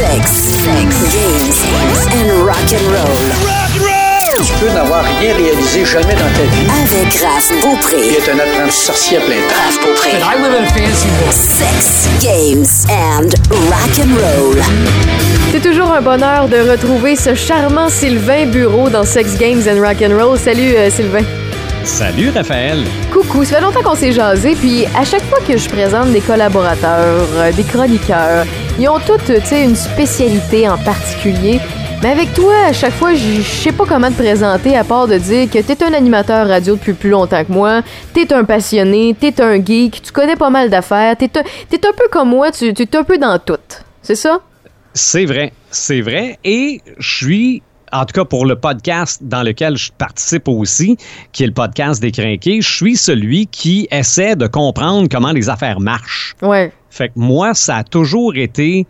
Sex, sex, games and rock and roll. Tu peux n'avoir rien réalisé jamais dans ta vie. Avec Raph Il Beaupré. est un apprenti sorcier à plein temps. Raph Beaupré. I live in a fancy world. Sex, games and rock and roll. C'est toujours un bonheur de retrouver ce charmant Sylvain Bureau dans Sex Games and Rock and Roll. Salut euh, Sylvain. Salut Raphaël. Coucou, ça fait longtemps qu'on s'est jasé, puis à chaque fois que je présente des collaborateurs, euh, des chroniqueurs, ils ont toutes, une spécialité en particulier. Mais avec toi, à chaque fois, je sais pas comment te présenter à part de dire que t'es un animateur radio depuis plus longtemps que moi, t'es un passionné, t'es un geek, tu connais pas mal d'affaires, t'es un, t'es un peu comme moi, tu tu es un peu dans tout. C'est ça? C'est vrai, c'est vrai. Et je suis, en tout cas pour le podcast dans lequel je participe aussi, qui est le podcast des Crinqués, je suis celui qui essaie de comprendre comment les affaires marchent. Ouais. Fait que moi, ça a toujours été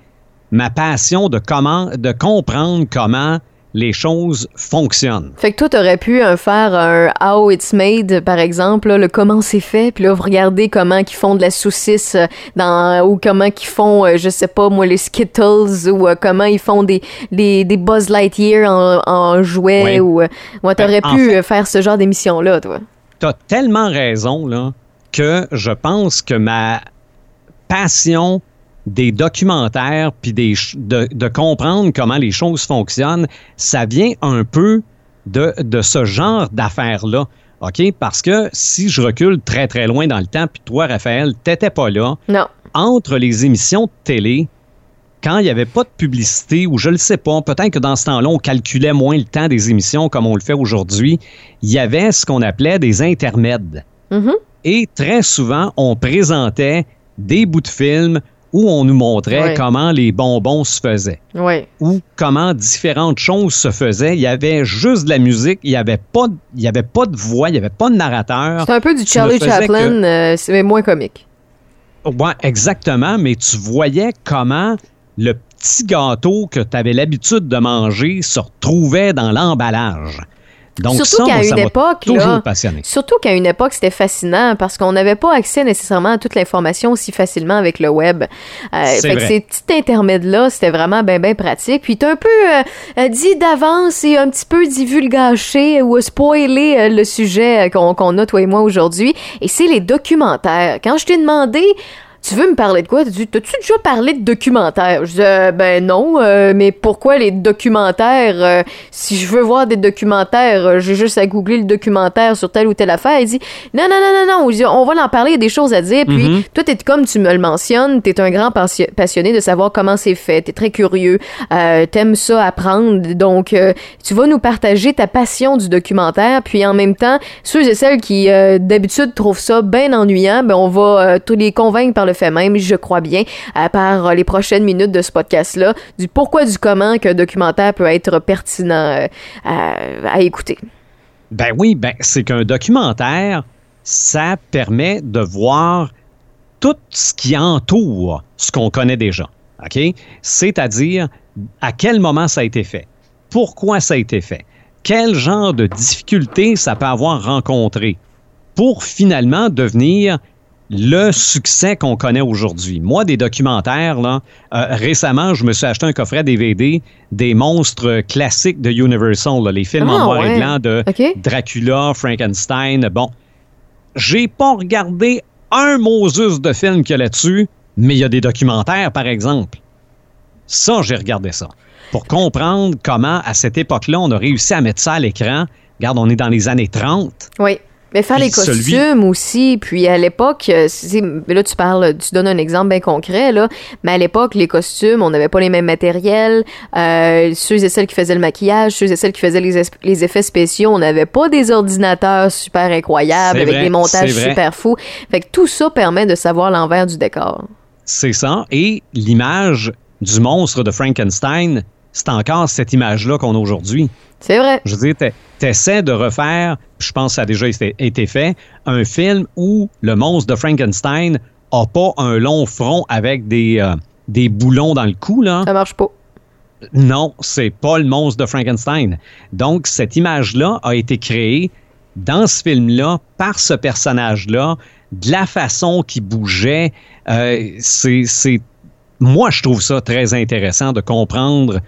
ma passion de comment, de comprendre comment les choses fonctionnent. Fait que toi, t'aurais pu euh, faire un How It's Made, par exemple, là, le comment c'est fait, puis là, vous regardez comment ils font de la saucisse euh, dans, ou comment ils font, euh, je sais pas, moi, les Skittles, ou euh, comment ils font des, des, des Buzz Lightyear en, en jouets, Oui. ou... euh, ouais, t'aurais Ben, en pu fait- euh, faire ce genre d'émission-là, toi. T'as tellement raison, là, que je pense que ma passion des documentaires puis des de, de comprendre comment les choses fonctionnent, ça vient un peu de, de ce genre d'affaires-là. OK? Parce que si je recule très, très loin dans le temps, puis toi, Raphaël, t'étais pas là, Non. entre les émissions de télé, quand il n'y avait pas de publicité, ou je ne le sais pas, peut-être que dans ce temps-là, on calculait moins le temps des émissions comme on le fait aujourd'hui, il y avait ce qu'on appelait des intermèdes. Mhm. Et très souvent, on présentait des bouts de films où on nous montrait comment les bonbons se faisaient ou comment différentes choses se faisaient. Il y avait juste de la musique, il n'y avait, pas de- il y avait pas de voix, il n'y avait pas de narrateur. C'est un peu du Charlie Chaplin, que- euh, c'est moins comique. Ouais, exactement, mais tu voyais comment le petit gâteau que tu avais l'habitude de manger se retrouvait dans l'emballage. Donc Surtout qu'à une époque, là. Surtout qu'à une époque, c'était fascinant parce qu'on n'avait pas accès nécessairement à toute l'information aussi facilement avec le web. Euh, fait que ces petits intermèdes-là, c'était vraiment bien, bien pratique. Puis t'as un peu euh, euh, dit d'avance et un petit peu divulgaché ou spoilé euh, le sujet qu'on qu'on a, toi et moi, aujourd'hui. Et c'est les documentaires. Quand je t'ai demandé... Tu veux me parler de quoi? T'as-tu déjà parlé de documentaires? Je dis, euh, ben non, euh, mais pourquoi les documentaires? Euh, si je veux voir des documentaires, j'ai juste à googler le documentaire sur telle ou telle affaire. Il dit, non, non, non, non, non, on va en parler, il y a des choses à dire. Puis, Mhm. toi, t'es comme tu me le mentionnes, t'es un grand passi- passionné de savoir comment c'est fait. T'es très curieux, t'aimes ça apprendre. Donc, tu vas nous partager ta passion du documentaire. Puis, en même temps, ceux et celles qui, d'habitude, trouvent ça bien ennuyant, ben, on va tous les convaincre par le fait même, je crois bien, euh, par euh, les prochaines minutes de ce podcast-là, du pourquoi, du comment qu'un documentaire peut être pertinent euh, à, à écouter. Ben oui, ben c'est qu'un documentaire, ça permet de voir tout ce qui entoure ce qu'on connaît déjà. OK? C'est-à-dire à quel moment ça a été fait, pourquoi ça a été fait, quel genre de difficultés ça peut avoir rencontré pour finalement devenir le succès qu'on connaît aujourd'hui. Moi, des documentaires, là, euh, récemment, je me suis acheté un coffret DVD des monstres classiques de Universal, là, les films Ah, en noir ouais. et blanc de? Dracula, Frankenstein. Bon, j'ai pas regardé un Moses de film qu'il y a là-dessus, mais il y a des documentaires, par exemple. Ça, j'ai regardé ça. Pour comprendre comment, à cette époque-là, on a réussi à mettre ça à l'écran. Regarde, on est dans les années 30. Oui. Mais faire les celui- costumes aussi, puis à l'époque, euh, là tu parles, tu donnes un exemple bien concret là, mais à l'époque les costumes, on n'avait pas les mêmes matériels, euh, ceux et celles qui faisaient le maquillage, ceux et celles qui faisaient les, es- les effets spéciaux, on n'avait pas des ordinateurs super incroyables avec vrai, des montages super fous. Fait que tout ça permet de savoir l'envers du décor. C'est ça. Et l'image du monstre de Frankenstein, c'est encore cette image-là qu'on a aujourd'hui. C'est vrai. Je veux dire, t'es- t'essaies de refaire, je pense que ça a déjà été, été fait, un film où le monstre de Frankenstein a pas un long front avec des, euh, des boulons dans le cou, là. Ça marche pas. Non, c'est pas le monstre de Frankenstein. Donc, cette image-là a été créée dans ce film-là par ce personnage-là, de la façon qu'il bougeait. Euh, c'est, c'est moi, je trouve ça très intéressant de comprendre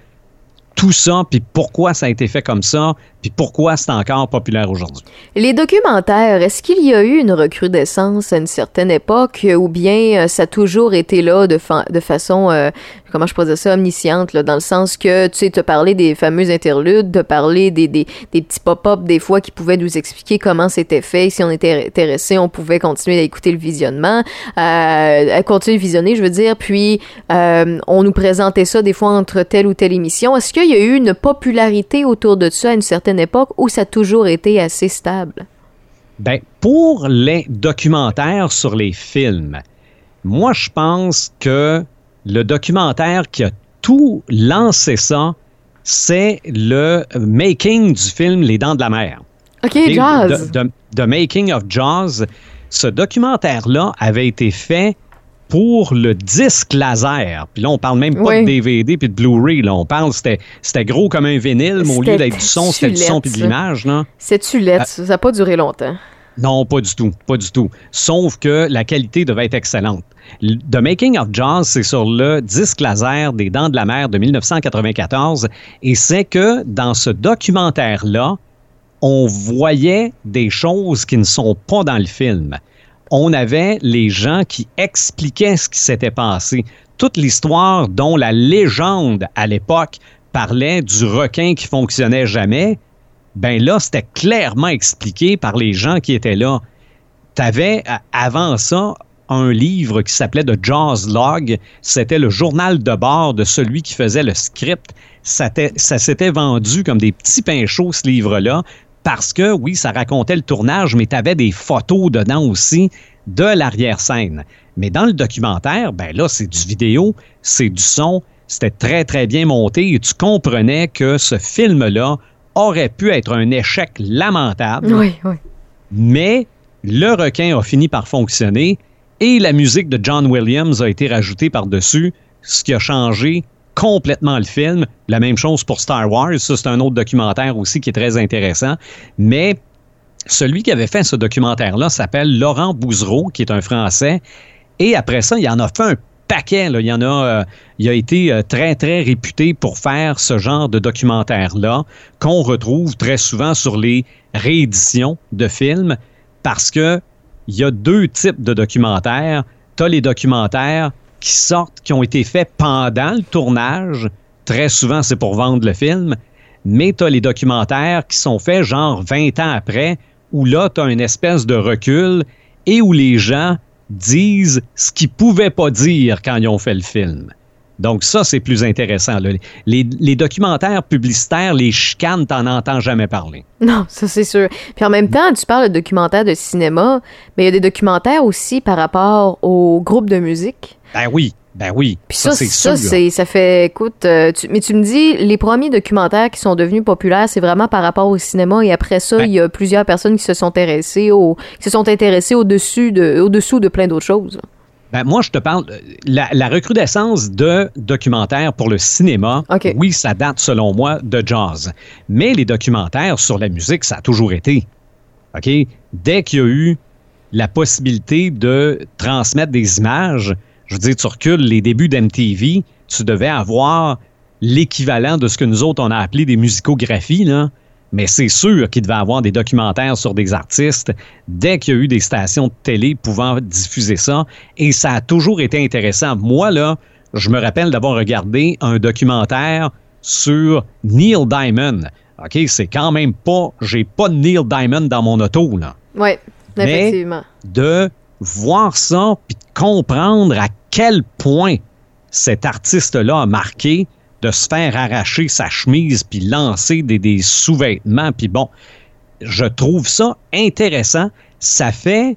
tout ça, puis pourquoi ça a été fait comme ça, puis pourquoi c'est encore populaire aujourd'hui. Les documentaires, est-ce qu'il y a eu une recrudescence à une certaine époque ou bien euh, ça a toujours été là de, de façon, euh, comment je pourrais ça, omnisciente, là, dans le sens que, tu sais, te parler des fameux interludes, de parler des, des, des petits pop-up des fois qui pouvaient nous expliquer comment c'était fait. Si on était intéressé, on pouvait continuer à écouter le visionnement, euh, continuer de visionner, je veux dire, puis euh, on nous présentait ça des fois entre telle ou telle émission. Est-ce qu'il y a eu une popularité autour de ça à une certaine époque où ça a toujours été assez stable? Ben, pour les documentaires sur les films, moi, je pense que le documentaire qui a tout lancé ça, c'est le making du film Les Dents de la Mer. OK, Jaws. The, Making of Jaws. Ce documentaire-là avait été fait pour le disque laser. Puis là, on parle même pas de DVD puis de Blu-ray. Là, on parle, c'était, c'était gros comme un vinyle, mais au lieu d'être du son, c'était du son puis de l'image. C'est-tu lettre, ça n'a pas duré longtemps. Non, pas du tout, pas du tout. Sauf que la qualité devait être excellente. The Making of Jaws, c'est sur le disque laser des Dents de la Mer de 1994, et c'est que dans ce documentaire-là, on voyait des choses qui ne sont pas dans le film on avait les gens qui expliquaient ce qui s'était passé. Toute l'histoire dont la légende à l'époque parlait du requin qui fonctionnait jamais, ben là, c'était clairement expliqué par les gens qui étaient là. Tu avais avant ça un livre qui s'appelait The Jaws Log. C'était le journal de bord de celui qui faisait le script. Ça, s'était vendu comme des petits pains chauds, ce livre-là parce que oui, ça racontait le tournage, mais tu des photos dedans aussi de l'arrière-scène. Mais dans le documentaire, ben là, c'est du vidéo, c'est du son, c'était très, très bien monté et tu comprenais que ce film-là aurait pu être un échec lamentable. Oui, oui. Mais le requin a fini par fonctionner et la musique de John Williams a été rajoutée par-dessus, ce qui a changé complètement le film. La même chose pour Star Wars. Ça, c'est un autre documentaire aussi qui est très intéressant. Mais celui qui avait fait ce documentaire-là s'appelle Laurent Bouzereau, qui est un Français. Et après ça, il en a fait un paquet. Il y en a, euh, il a été euh, très, très réputé pour faire ce genre de documentaire-là, qu'on retrouve très souvent sur les rééditions de films, parce que il y a deux types de documentaires. Tu as les documentaires qui sortent, qui ont été faits pendant le tournage. Très souvent, c'est pour vendre le film. Mais tu as les documentaires qui sont faits genre 20 ans après, où là, tu as une espèce de recul et où les gens disent ce qu'ils pouvaient pas dire quand ils ont fait le film. Donc ça, c'est plus intéressant. Les, les, documentaires publicitaires, les chicanes, t'en entends jamais parler. Non, ça c'est sûr. Puis en même temps, tu parles de documentaires de cinéma, mais il y a des documentaires aussi par rapport aux groupes de musique. Ben oui. Ben oui, Puis ça, c'est ça, c'est, ça fait, écoute, euh, mais tu me dis, les premiers documentaires qui sont devenus populaires, c'est vraiment par rapport au cinéma, et après ça, ben il y a plusieurs personnes qui se sont intéressées au, qui se sont intéressées au-dessus de, au-dessous de plein d'autres choses. Ben, moi, je te parle, euh, la, la recrudescence de documentaires pour le cinéma, oui, ça date, selon moi, de jazz. Mais les documentaires sur la musique, ça a toujours été. OK? Dès qu'il y a eu la possibilité de transmettre des images, je veux dire, tu recules les débuts d'MTV, tu devais avoir l'équivalent de ce que nous autres, on a appelé des musicographies, là. Mais c'est sûr qu'il devait avoir des documentaires sur des artistes dès qu'il y a eu des stations de télé pouvant diffuser ça. Et ça a toujours été intéressant. Moi, là, je me rappelle d'avoir regardé un documentaire sur Neil Diamond. OK, c'est quand même pas. J'ai pas de Neil Diamond dans mon auto, là. Oui, effectivement. de voir ça puis de comprendre à quel point cet artiste-là a marqué de se faire arracher sa chemise puis lancer des, sous-vêtements. Puis bon, je trouve ça intéressant. Ça fait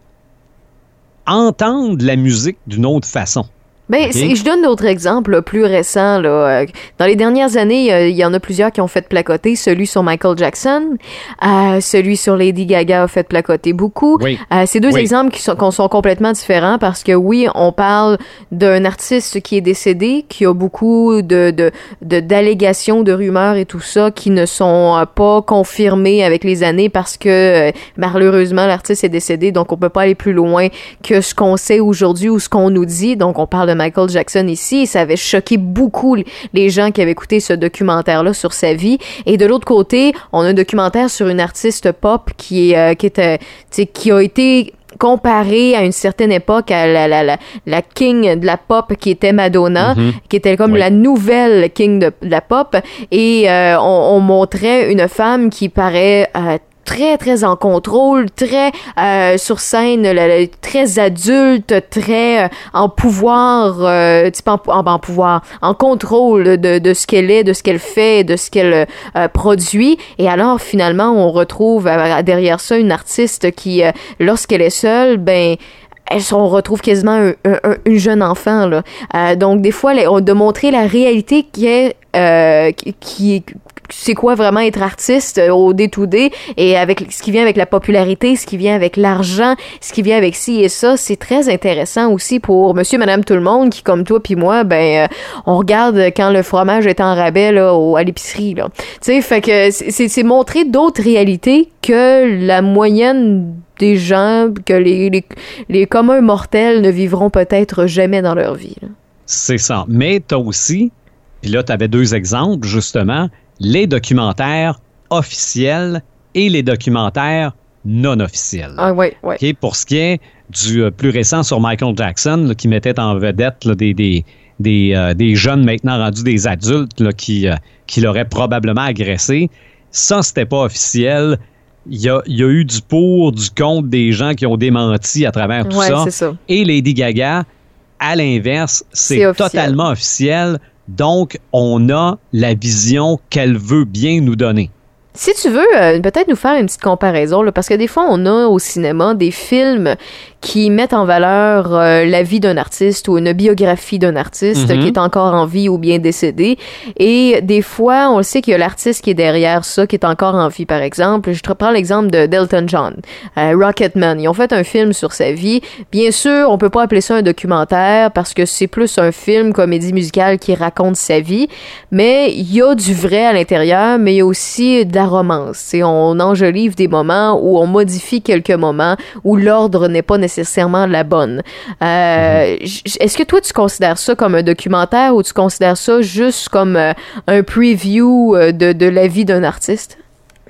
entendre la musique d'une autre façon. Ben, je donne d'autres exemples plus récents. Là. Euh, dans les dernières années, il y en a plusieurs qui ont fait placoter. Celui sur Michael Jackson, euh, celui sur Lady Gaga a fait placoter beaucoup. Oui. Euh, c'est deux exemples qui sont, sont complètement différents parce que oui, on parle d'un artiste qui est décédé, qui a beaucoup de, de, de d'allégations, de rumeurs et tout ça qui ne sont euh, pas confirmées avec les années parce que malheureusement l'artiste est décédé, donc on peut pas aller plus loin que ce qu'on sait aujourd'hui ou ce qu'on nous dit. Donc on parle de Michael Jackson ici. Et ça avait choqué beaucoup les gens qui avaient écouté ce documentaire-là sur sa vie. Et de l'autre côté, on a un documentaire sur une artiste pop qui, est, euh, qui, était, qui a été comparé à une certaine époque à la, la, la, la king de la pop qui était Madonna, Mhm. qui était comme Oui. la nouvelle king de, de la pop. Et euh, on, on montrait une femme qui paraît euh, très très en contrôle, très euh, sur scène, très adulte, très euh, en pouvoir, euh, en, en- en pouvoir, en contrôle de, de ce qu'elle est, de ce qu'elle fait, de ce qu'elle euh, produit. Et alors finalement, on retrouve euh, derrière ça une artiste qui, lorsqu'elle est seule, ben on retrouve quasiment un, un- un- une jeune enfant là. Euh, donc des fois, les- de montrer la réalité qui est euh, qui, qui- c'est quoi vraiment être artiste euh, au day-to-day et avec ce qui vient avec la popularité, ce qui vient avec l'argent, ce qui vient avec ci et ça, c'est très intéressant aussi pour monsieur, madame, tout le monde qui, comme toi puis moi, ben, euh, on regarde quand le fromage est en rabais là, au, à l'épicerie. là. Tu sais, fait que c'est montrer d'autres réalités que la moyenne des gens, que les, les, les communs mortels ne vivront peut-être jamais dans leur vie. C'est ça. Mais tu as aussi, puis là, tu avais deux exemples, justement, les documentaires officiels et les documentaires non officiels. Ah ouais. OK, pour ce qui est du euh, plus récent sur Michael Jackson, là, qui mettait en vedette là, des, des, des, euh, des jeunes maintenant rendus des adultes là, qui, euh, qui l'auraient probablement agressé, ça, c'était pas officiel. Il y a, il y a eu du pour, du contre des gens qui ont démenti à travers tout Ouais, ça. Et Lady Gaga, à l'inverse, C'est totalement officiel. Donc, on a la vision qu'elle veut bien nous donner. Si tu veux, euh, peut-être nous faire une petite comparaison, là, parce que des fois, on a au cinéma des films qui mettent en valeur euh, la vie d'un artiste ou une biographie d'un artiste Mhm. qui est encore en vie ou bien décédé. Et des fois, on le sait qu'il y a l'artiste qui est derrière ça, qui est encore en vie, par exemple. Je te prends l'exemple de d'Elton John, euh, Rocketman. Ils ont fait un film sur sa vie. Bien sûr, on peut pas appeler ça un documentaire parce que c'est plus un film comédie musicale qui raconte sa vie, mais il y a du vrai à l'intérieur, mais il y a aussi de la romance. C'est on enjolive des moments où on modifie quelques moments où l'ordre n'est pas nécessairement la bonne. Euh, j- Est-ce que toi tu considères ça comme un documentaire ou tu considères ça juste comme euh, un preview euh, de, de la vie d'un artiste?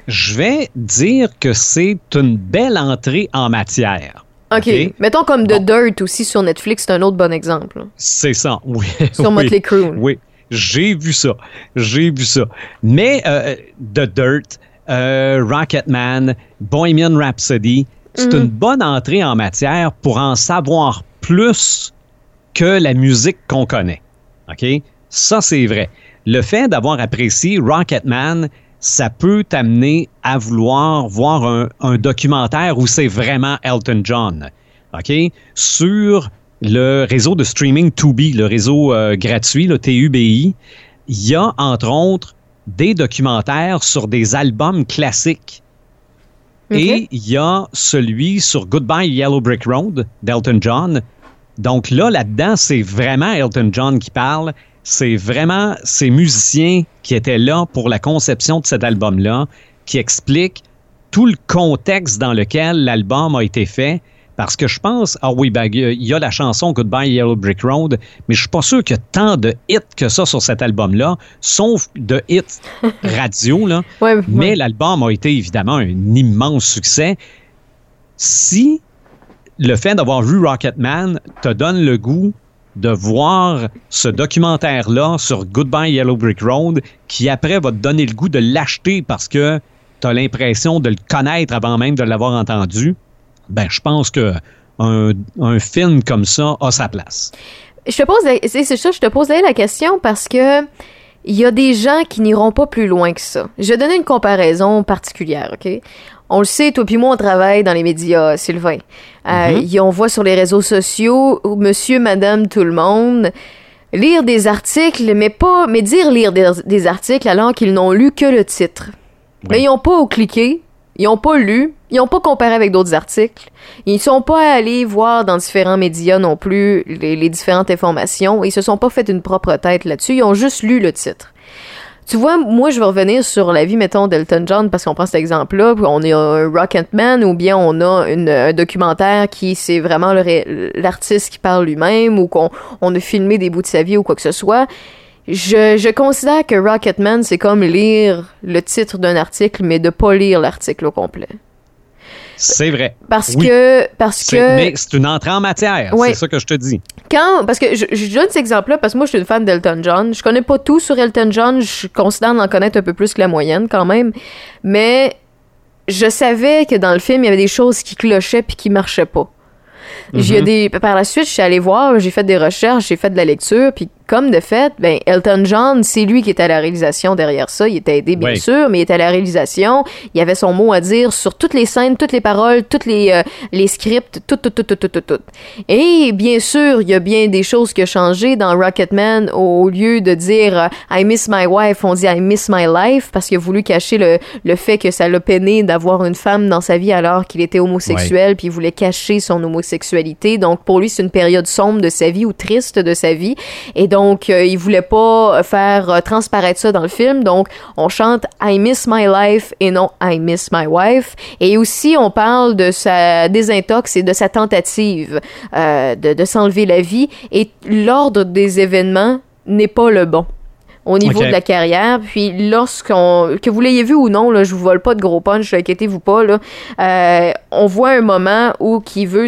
Je vais dire que c'est une belle entrée en matière. OK? Mettons comme The Bon. Dirt aussi sur Netflix, c'est un autre bon exemple. C'est ça, oui. Sur oui, Motley Crue. Oui, j'ai vu ça. J'ai vu ça. Mais euh, The Dirt, euh, Rocketman, Bohemian Rhapsody, c'est Mhm. une bonne entrée en matière pour en savoir plus que la musique qu'on connaît. OK? Ça, c'est vrai. Le fait d'avoir apprécié Rocketman, ça peut t'amener à vouloir voir un, un documentaire où c'est vraiment Elton John. OK? Sur le réseau de streaming Tubi, le réseau euh, gratuit, le TUBI, il y a entre autres des documentaires sur des albums classiques. Et il y a celui sur Goodbye Yellow Brick Road d'Elton John. Donc là, là-dedans, c'est vraiment Elton John qui parle. C'est vraiment ces musiciens qui étaient là pour la conception de cet album-là, qui expliquent tout le contexte dans lequel l'album a été fait. Parce que je pense, ah oui, ben, il y a la chanson Goodbye Yellow Brick Road, mais je suis pas sûr qu'il y a tant de hits que ça sur cet album-là, sauf de hits radio, là. Ouais, Mais ouais. l'album a été évidemment un immense succès. Si le fait d'avoir vu Rocketman te donne le goût de voir ce documentaire-là sur Goodbye Yellow Brick Road, qui après va te donner le goût de l'acheter parce que tu as l'impression de le connaître avant même de l'avoir entendu, ben je pense que un, un film comme ça a sa place. Je te pose, c'est ça, je te posais la question parce que il y a des gens qui n'iront pas plus loin que ça. Je vais donner une comparaison particulière, ok? On le sait, toi puis moi, on travaille dans les médias, Sylvain. Euh, y- on voit sur les réseaux sociaux, monsieur, madame, tout le monde, lire des articles, mais pas, mais dire lire des, des articles alors qu'ils n'ont lu que le titre. Mais Oui. ils n'ont pas cliqué, ils n'ont pas lu, ils n'ont pas comparé avec d'autres articles. Ils sont pas allés voir dans différents médias non plus les, différentes informations. Ils se sont pas fait une propre tête là-dessus. Ils ont juste lu le titre. Tu vois, moi, je vais revenir sur la vie, mettons, d'Elton John, parce qu'on prend cet exemple-là. On a un Rocketman, ou bien on a un documentaire qui, c'est vraiment l'artiste qui parle lui-même, ou qu'on on a filmé des bouts de sa vie, ou quoi que ce soit. Je, je considère que Rocketman, c'est comme lire le titre d'un article, mais de pas lire l'article au complet. C'est vrai. Parce que. Parce que. Mais c'est une entrée en matière. C'est ça que je te dis. Quand. Parce que je, je donne cet exemple-là parce que moi, je suis une fan d'Elton John. Je connais pas tout sur Elton John. Je considère en connaître un peu plus que la moyenne, quand même. Mais je savais que dans le film, il y avait des choses qui clochaient puis qui marchaient pas. J'ai mhm. des par la suite, je suis allée voir, j'ai fait des recherches, j'ai fait de la lecture, puis comme de fait, ben Elton John, c'est lui qui était à la réalisation derrière ça. Il était aidé bien sûr, mais il était à la réalisation. Il avait son mot à dire sur toutes les scènes, toutes les paroles, toutes les euh, les scripts, tout tout tout tout tout tout tout. Et bien sûr, il y a bien des choses qui ont changé dans Rocketman. Au lieu de dire euh, I miss my wife, on dit I miss my life parce qu'il a voulu cacher le le fait que ça l'a peiné d'avoir une femme dans sa vie alors qu'il était homosexuel, puis il voulait cacher son homosexualité. Donc pour lui, c'est une période sombre de sa vie ou triste de sa vie. Et donc, euh, il voulait pas faire euh, transparaître ça dans le film. Donc, on chante I miss my life et non I miss my wife. Et aussi, on parle de sa désintox et de sa tentative euh, de, de s'enlever la vie. Et l'ordre des événements n'est pas le bon au niveau de la carrière. Puis lorsqu'on que vous l'ayez vu ou non, là, je vous vole pas de gros punch, inquiétez-vous pas. Là, euh, on voit un moment où qui veut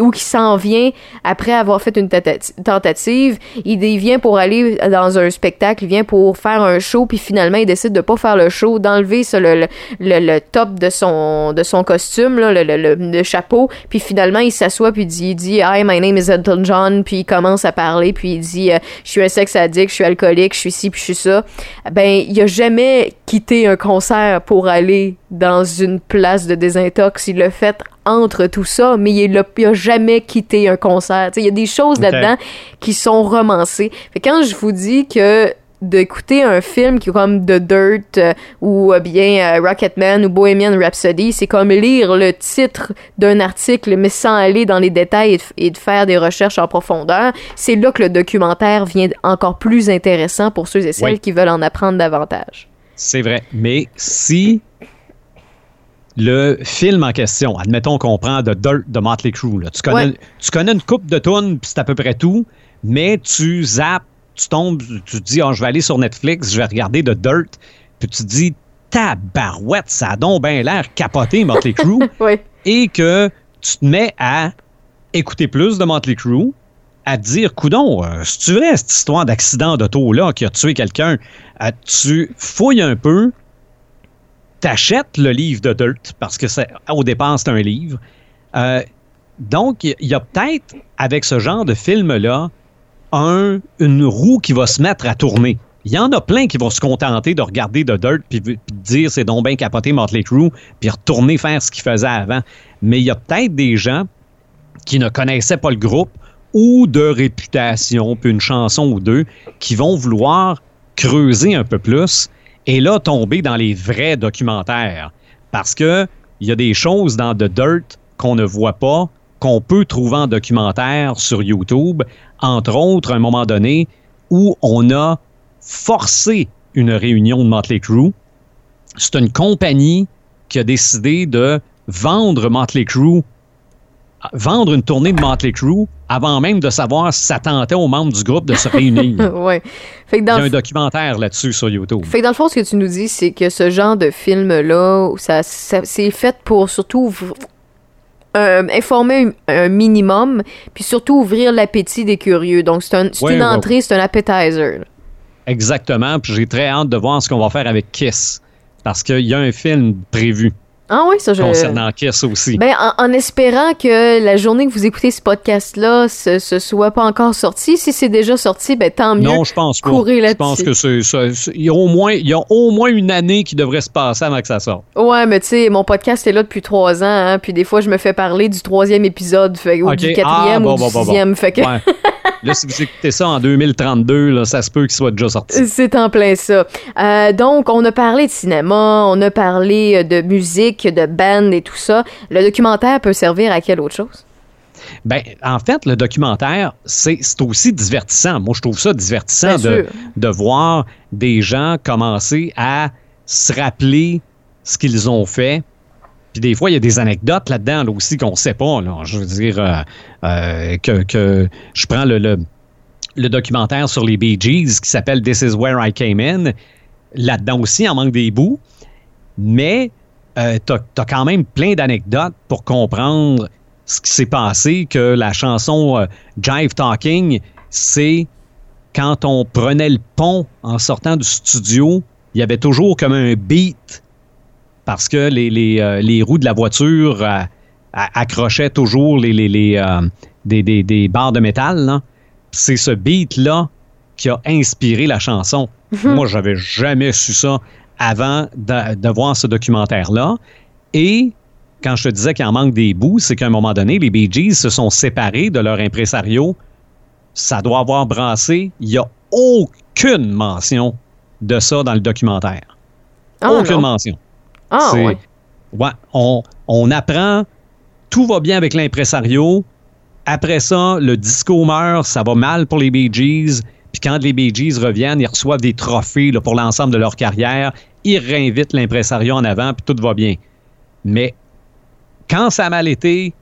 où qui s'en vient après avoir fait une tentative, il, vient pour aller dans un spectacle, il vient pour faire un show, puis finalement il décide de pas faire le show, d'enlever le, le, le, top de son de son costume, là, le, le, chapeau, puis finalement il s'assoit puis il dit, il dit Hi, my name is Elton John, puis il commence à parler, puis il dit euh, je suis un sexe addict, je suis alcoolique, je suis puis je suis ça, ben il a jamais quitté un concert pour aller dans une place de désintox. Il l'a fait entre tout ça, mais il a, a jamais quitté un concert. Il y a des choses là-dedans qui sont romancées. Fait quand je vous dis que d'écouter un film qui est comme The Dirt euh, ou euh, bien euh, Rocketman ou Bohemian Rhapsody, c'est comme lire le titre d'un article mais sans aller dans les détails et de, faire des recherches en profondeur. C'est là que le documentaire vient encore plus intéressant pour ceux et celles qui veulent en apprendre davantage. C'est vrai, mais si le film en question, admettons qu'on prend The Dirt de Motley Crue, tu, connais, tu connais une coupe de tunes, c'est à peu près tout, mais tu zappes tu tombes, tu te dis, oh, je vais aller sur Netflix, je vais regarder The Dirt, puis tu te dis, tabarouette, ça a donc bien l'air capoté, Motley Crue. oui. Et que tu te mets à écouter plus de Motley Crue, à te dire, coudon, euh, si tu vrai cette histoire d'accident d'auto-là qui a tué quelqu'un, euh, tu fouilles un peu, t'achètes le livre de Dirt, parce que c'est, au départ, c'est un livre. Euh, donc, il y a peut-être, avec ce genre de film-là, un, une roue qui va se mettre à tourner. Il y en a plein qui vont se contenter de regarder The Dirt puis, dire c'est donc bien capoté Motley Crue puis retourner faire ce qu'il faisait avant. Mais il y a peut-être des gens qui ne connaissaient pas le groupe ou de réputation, puis une chanson ou deux, qui vont vouloir creuser un peu plus et là tomber dans les vrais documentaires. Parce que il y a des choses dans The Dirt qu'on ne voit pas, qu'on peut trouver en documentaire sur YouTube, entre autres, à un moment donné, où on a forcé une réunion de Motley Crue. C'est une compagnie qui a décidé de vendre Motley Crue, vendre une tournée de Motley Crue avant même de savoir si ça tentait aux membres du groupe de se réunir. ouais. Il y a un documentaire là-dessus sur YouTube. Fait que dans le fond, ce que tu nous dis, c'est que ce genre de film-là, ça, ça c'est fait pour surtout euh, informer un, minimum, puis surtout ouvrir l'appétit des curieux. Donc, c'est une entrée, c'est un appetizer. Exactement. Puis j'ai très hâte de voir ce qu'on va faire avec Kiss. Parce qu'il y a un film prévu. Ah oui, ça je. Concernant Kiss aussi. Ben, en, espérant que la journée que vous écoutez ce podcast-là, ce, ce soit pas encore sorti. Si c'est déjà sorti, ben tant mieux. Non, je pense pas. Je pense que c'est, il y a au moins, il y a au moins une année qui devrait se passer avant que ça sorte. Ouais, mais tu sais, mon podcast est là depuis trois ans, hein, puis des fois je me fais parler du troisième épisode, fait, ou du quatrième ah, ou du sixième, fait que. Là, si vous écoutez ça en 2032, là, ça se peut qu'il soit déjà sorti. C'est en plein ça. Euh, donc, on a parlé de cinéma, on a parlé de musique, de band et tout ça. Le documentaire peut servir à quelle autre chose? Ben, en fait, le documentaire, c'est aussi divertissant. Moi, je trouve ça divertissant de, de voir des gens commencer à se rappeler ce qu'ils ont fait. Puis des fois, il y a des anecdotes là-dedans là, aussi qu'on ne sait pas. Je veux dire euh, euh, que, je prends le, documentaire sur les Bee Gees qui s'appelle This is where I came in. Là-dedans aussi, il en manque des bouts. Mais euh, tu quand même plein d'anecdotes pour comprendre ce qui s'est passé, que la chanson euh, Jive Talking, c'est quand on prenait le pont en sortant du studio, il y avait toujours comme un beat parce que les, les, euh, les roues de la voiture euh, accrochaient toujours les, les, les, euh, des, des, des barres de métal. C'est ce beat-là qui a inspiré la chanson. Moi, j'avais jamais su ça avant de, de voir ce documentaire-là. Et quand je te disais qu'il en manque des bouts, c'est qu'à un moment donné, les Bee Gees se sont séparés de leur impresario. Ça doit avoir brassé. Il n'y a aucune mention de ça dans le documentaire. Ah, aucune non. mention. Ah, ouais. Ouais, on, on apprend, tout va bien avec l'impresario. Après ça, le disco meurt, ça va mal pour les Bee Gees. Puis quand les Bee Gees reviennent, ils reçoivent des trophées là, pour l'ensemble de leur carrière. Ils réinvitent l'impresario en avant, puis tout va bien. Mais quand ça a mal été,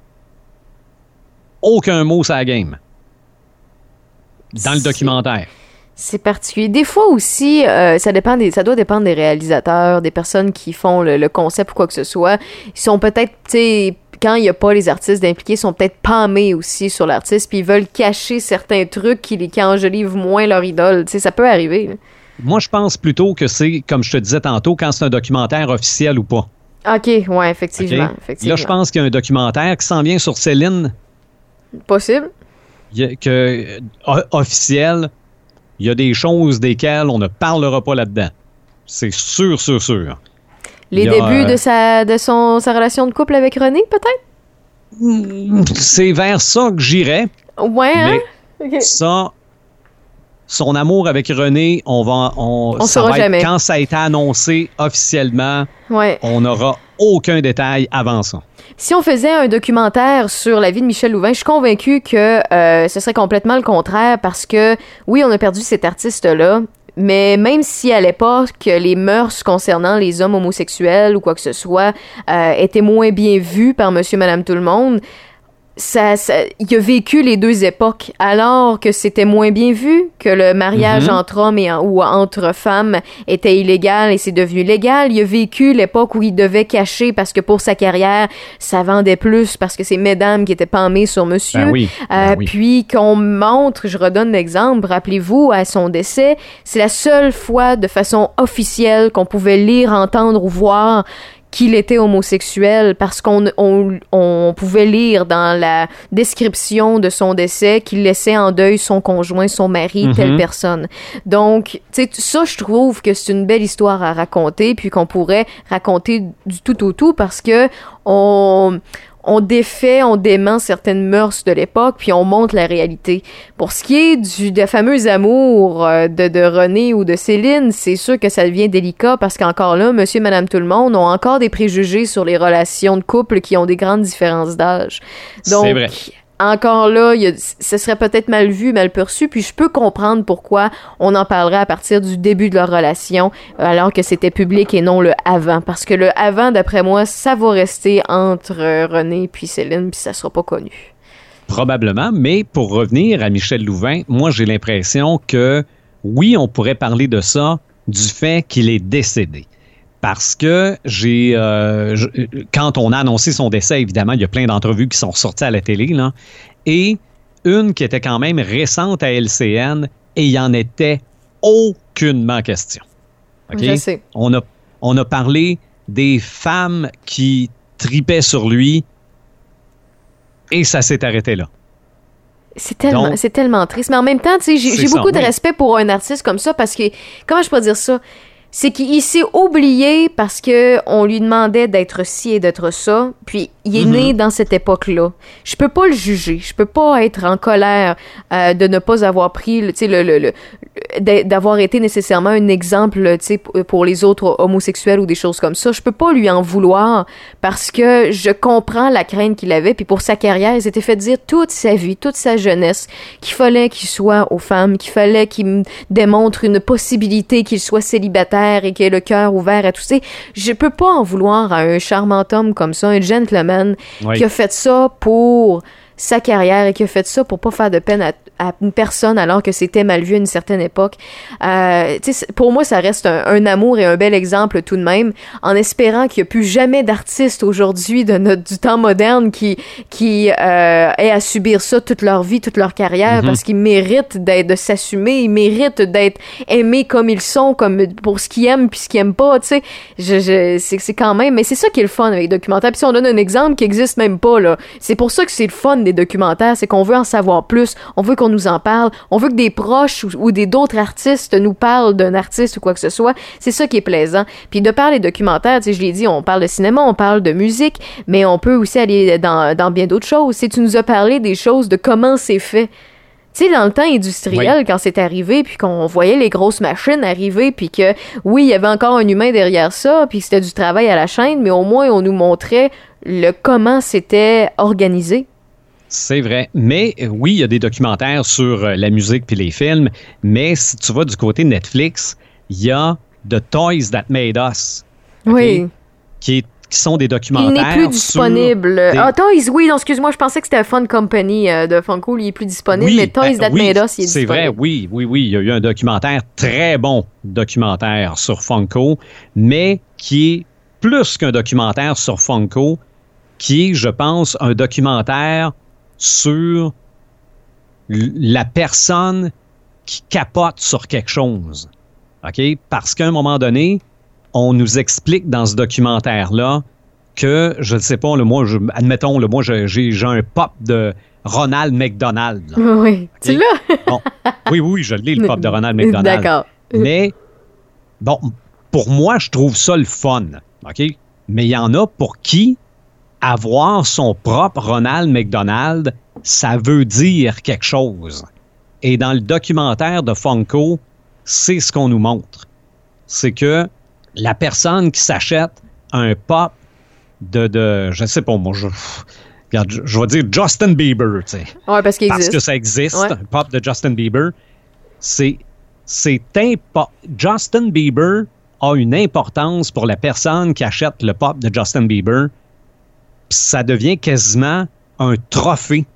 aucun mot la game. Dans le documentaire. C'est particulier. Des fois aussi, euh, ça dépend des, ça doit dépendre des réalisateurs, des personnes qui font le, le concept ou quoi que ce soit. Ils sont peut-être, tu sais, quand il n'y a pas les artistes d'impliqués, ils sont peut-être pâmés aussi sur l'artiste, puis ils veulent cacher certains trucs qui, les- qui enjolivent moins leur idole. Tu sais, ça peut arriver. là. Moi, je pense plutôt que c'est, comme je te disais tantôt, quand c'est un documentaire officiel ou pas. Ok, ouais, effectivement. Là, je pense qu'il y a un documentaire qui s'en vient sur Céline, Possible. que, euh, officiel. Il y a des choses desquelles on ne parlera pas là-dedans. C'est sûr, sûr, sûr. Les a, débuts euh, de sa de son sa relation de couple avec René, peut-être? C'est vers ça que j'irais. Ouais. Hein? Mais ça, son amour avec René, on va, on, On ça saura va être- jamais. quand ça a été annoncé officiellement, Ouais. on n'aura aucun détail avant. Si on faisait un documentaire sur la vie de Michel Louvain, je suis convaincue que euh, ce serait complètement le contraire parce que, oui, on a perdu cet artiste-là, mais même si à l'époque les mœurs concernant les hommes homosexuels ou quoi que ce soit euh, étaient moins bien vues par monsieur, madame, tout le monde, ça, ça- il a vécu les deux époques, alors que c'était moins bien vu, que le mariage Mhm. entre hommes et ou entre femmes était illégal et c'est devenu légal. Il a vécu l'époque où il devait cacher parce que pour sa carrière, ça vendait plus parce que c'est mesdames qui étaient pâmées sur monsieur. Ben oui, ben Euh, oui. Puis qu'on montre, je redonne l'exemple, rappelez-vous, à son décès, c'est la seule fois de façon officielle qu'on pouvait lire, entendre ou voir qu'il était homosexuel parce qu'on on, on pouvait lire dans la description de son décès qu'il laissait en deuil son conjoint, son mari, Mhm. telle personne. Donc, tu sais, ça, je trouve que c'est une belle histoire à raconter, puis qu'on pourrait raconter du tout au tout parce que on, on défait, on dément certaines mœurs de l'époque, puis on montre la réalité. Pour ce qui est du de fameux amour euh, de, de René ou de Céline, c'est sûr que ça devient délicat parce qu'encore là, monsieur, madame, tout le monde ont encore des préjugés sur les relations de couple qui ont des grandes différences d'âge. Donc, C'est vrai. Encore là, ce serait peut-être mal vu, mal perçu, puis je peux comprendre pourquoi on en parlerait à partir du début de leur relation, alors que c'était public et non le avant. Parce que le avant, d'après moi, ça va rester entre euh, René puis Céline, puis ça sera pas connu. Probablement, mais pour revenir à Michel Louvain, moi j'ai l'impression que oui, on pourrait parler de ça du fait qu'il est décédé. Parce que j'ai, euh, quand on a annoncé son décès, évidemment, il y a plein d'entrevues qui sont sorties à la télé, là, et une qui était quand même récente à LCN, et il n'y en était aucunement question. Je sais. On a, on a parlé des femmes qui tripaient sur lui, et ça s'est arrêté là. C'est tellement, c'est tellement triste. Mais en même temps, tu sais, j'ai ça, beaucoup de oui. respect pour un artiste comme ça parce que, comment je peux dire ça? C'est qu'il s'est oublié parce que on lui demandait d'être ci et d'être ça, puis il est Mhm. né dans cette époque-là. Je peux pas le juger, je peux pas être en colère euh, de ne pas avoir pris, le- tu sais, le, le, le- d'avoir été nécessairement un exemple, tu sais, pour les autres homosexuels ou des choses comme ça. Je peux pas lui en vouloir parce que je comprends la crainte qu'il avait. Puis pour sa carrière, il s'était fait dire toute sa vie, toute sa jeunesse, qu'il fallait qu'il soit aux femmes, qu'il fallait qu'il démontre une possibilité qu'il soit célibataire et qu'il ait le cœur ouvert à tout ça. Je peux pas en vouloir à un charmant homme comme ça, un gentleman qui a fait ça pour sa carrière et qui a fait ça pour pas faire de peine à à une personne alors que c'était mal vu à une certaine époque. Euh, pour moi, ça reste un, amour et un bel exemple tout de même, en espérant qu'il n'y a plus jamais d'artistes aujourd'hui de notre du temps moderne qui qui euh, aient à subir ça toute leur vie, toute leur carrière, mhm. parce qu'ils méritent d'être de s'assumer, ils méritent d'être aimés comme ils sont, comme pour ce qu'ils aiment puis ce qu'ils aiment pas. Tu sais, je, je, c'est quand même, mais c'est ça qui est le fun avec les documentaires. Puis si on donne un exemple qui existe même pas là, c'est pour ça que c'est le fun des documentaires, c'est qu'on veut en savoir plus, on veut qu'on nous en parle. On veut que des proches ou, des d'autres artistes nous parlent d'un artiste ou quoi que ce soit. C'est ça qui est plaisant. Puis de parler documentaire, tu sais, je l'ai dit, on parle de cinéma, on parle de musique, mais on peut aussi aller dans, dans bien d'autres choses. Si tu nous as parlé des choses, de comment c'est fait. Tu sais, dans le temps industriel, quand c'est arrivé, puis qu'on voyait les grosses machines arriver, puis que, oui, il y avait encore un humain derrière ça, puis c'était du travail à la chaîne, mais au moins, on nous montrait le comment c'était organisé. C'est vrai. Mais oui, il y a des documentaires sur euh, la musique puis les films, mais si tu vas du côté Netflix, il y a The Toys That Made Us. Oui. Qui, sont des documentaires. Il n'est plus disponible. Ah, Toys, oui, excuse-moi, je pensais que c'était Fun Company euh, de Funko, il est plus disponible, mais Toys ben That Made Us, il est, disponible. C'est vrai, oui, oui, oui. Il y a eu un documentaire, très bon documentaire sur Funko, mais qui est plus qu'un documentaire sur Funko, qui est, je pense, un documentaire sur la personne qui capote sur quelque chose. OK? Parce qu'à un moment donné, on nous explique dans ce documentaire-là que, je ne sais pas, le, moi, je, admettons, le, moi, j'ai un pop de Ronald McDonald. Oui. Tu l'as? Oui, oui, je l'ai, le pop de Ronald McDonald. D'accord. Mais, bon, pour moi, je trouve ça le fun. OK? Mais il y en a pour qui avoir son propre Ronald McDonald, ça veut dire quelque chose. Et dans le documentaire de Funko, c'est ce qu'on nous montre. C'est que la personne qui s'achète un pop de, de je sais pas moi, je, je vais dire Justin Bieber, tu sais. Ouais, parce qu'il existe. Parce que ça existe, un pop de Justin Bieber. C'est, c'est Justin Bieber a une importance pour la personne qui achète le pop de Justin Bieber ça devient quasiment un trophée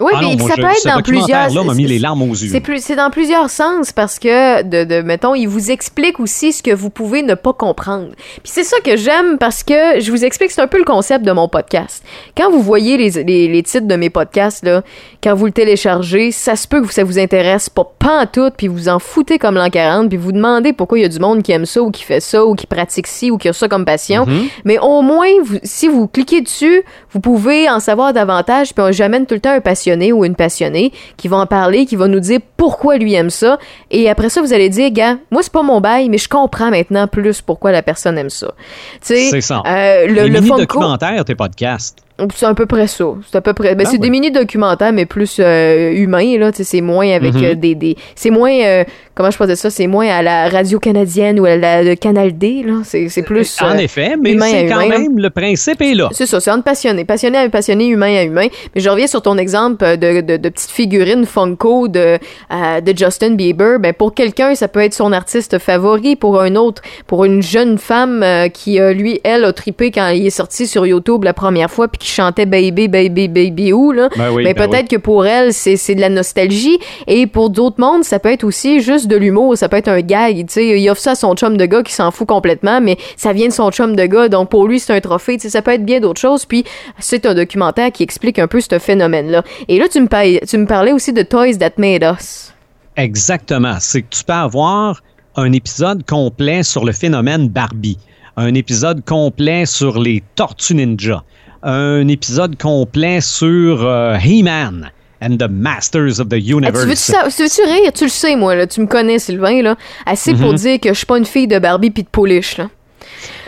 oui, ah mais ça peut être dans plusieurs. là m'a mis les larmes aux yeux. C'est dans plusieurs sens parce que, de, de, mettons, il vous explique aussi ce que vous pouvez ne pas comprendre. Puis c'est ça que j'aime parce que je vous explique, c'est un peu le concept de mon podcast. Quand vous voyez les, les, les, titres de mes podcasts, là, quand vous le téléchargez, ça se peut que ça vous intéresse pas, tout, puis vous en foutez comme l'an 40, puis vous demandez pourquoi il y a du monde qui aime ça ou qui fait ça ou qui pratique ci ou qui a ça comme passion. Mm-hmm. Mais au moins, vous, si vous cliquez dessus, vous pouvez en savoir davantage, puis j'amène tout le temps un passionné ou une passionnée qui va en parler, qui va nous dire pourquoi lui aime ça. Et après ça, vous allez dire, gars, moi, c'est pas mon bail, mais je comprends maintenant plus pourquoi la personne aime ça. C'est ça. Euh, le, Les mini-documentaires, tes podcasts. C'est à peu près ça. C'est à peu près. Ben, ah c'est des mini-documentaires, mais plus euh, humains, là. C'est moins avec mm-hmm. euh, des, des. C'est moins. Euh, comment je dire ça? C'est moins à la radio canadienne ou à la Canal D, là. C'est plus. en effet, mais c'est quand même. Le principe est là. C'est ça. C'est entre passionné. Passionné à passionné, humain à humain. Mais je reviens sur ton exemple de, de, de petite figurine Funko de, de Justin Bieber. Ben, pour quelqu'un, ça peut être son artiste favori. Pour un autre, pour une jeune femme qui, lui, elle, a tripé quand il est sorti sur YouTube la première fois, puis qui chantait Baby, Baby, Baby où, là. Ben mais ben peut-être que pour elle, c'est de la nostalgie. Et pour d'autres mondes, ça peut être aussi juste de l'humour. Ça peut être un gag. Tu sais, il offre ça à son chum de gars qui s'en fout complètement, mais ça vient de son chum de gars. Donc pour lui, c'est un trophée. Tu sais, ça peut être bien d'autres choses. Puis c'est un documentaire qui explique un peu ce phénomène-là. Et là, tu me, parlais, tu me parlais aussi de Toys That Made Us. Exactement. C'est que tu peux avoir un épisode complet sur le phénomène Barbie, un épisode complet sur les Tortues Ninja, un épisode complet sur euh, He-Man and the Masters of the Universe. tu veux-tu rire? Tu le sais, moi, là. Tu me connais, Sylvain, là. Assez pour mhm. dire que je suis pas une fille de Barbie puis de polish, là.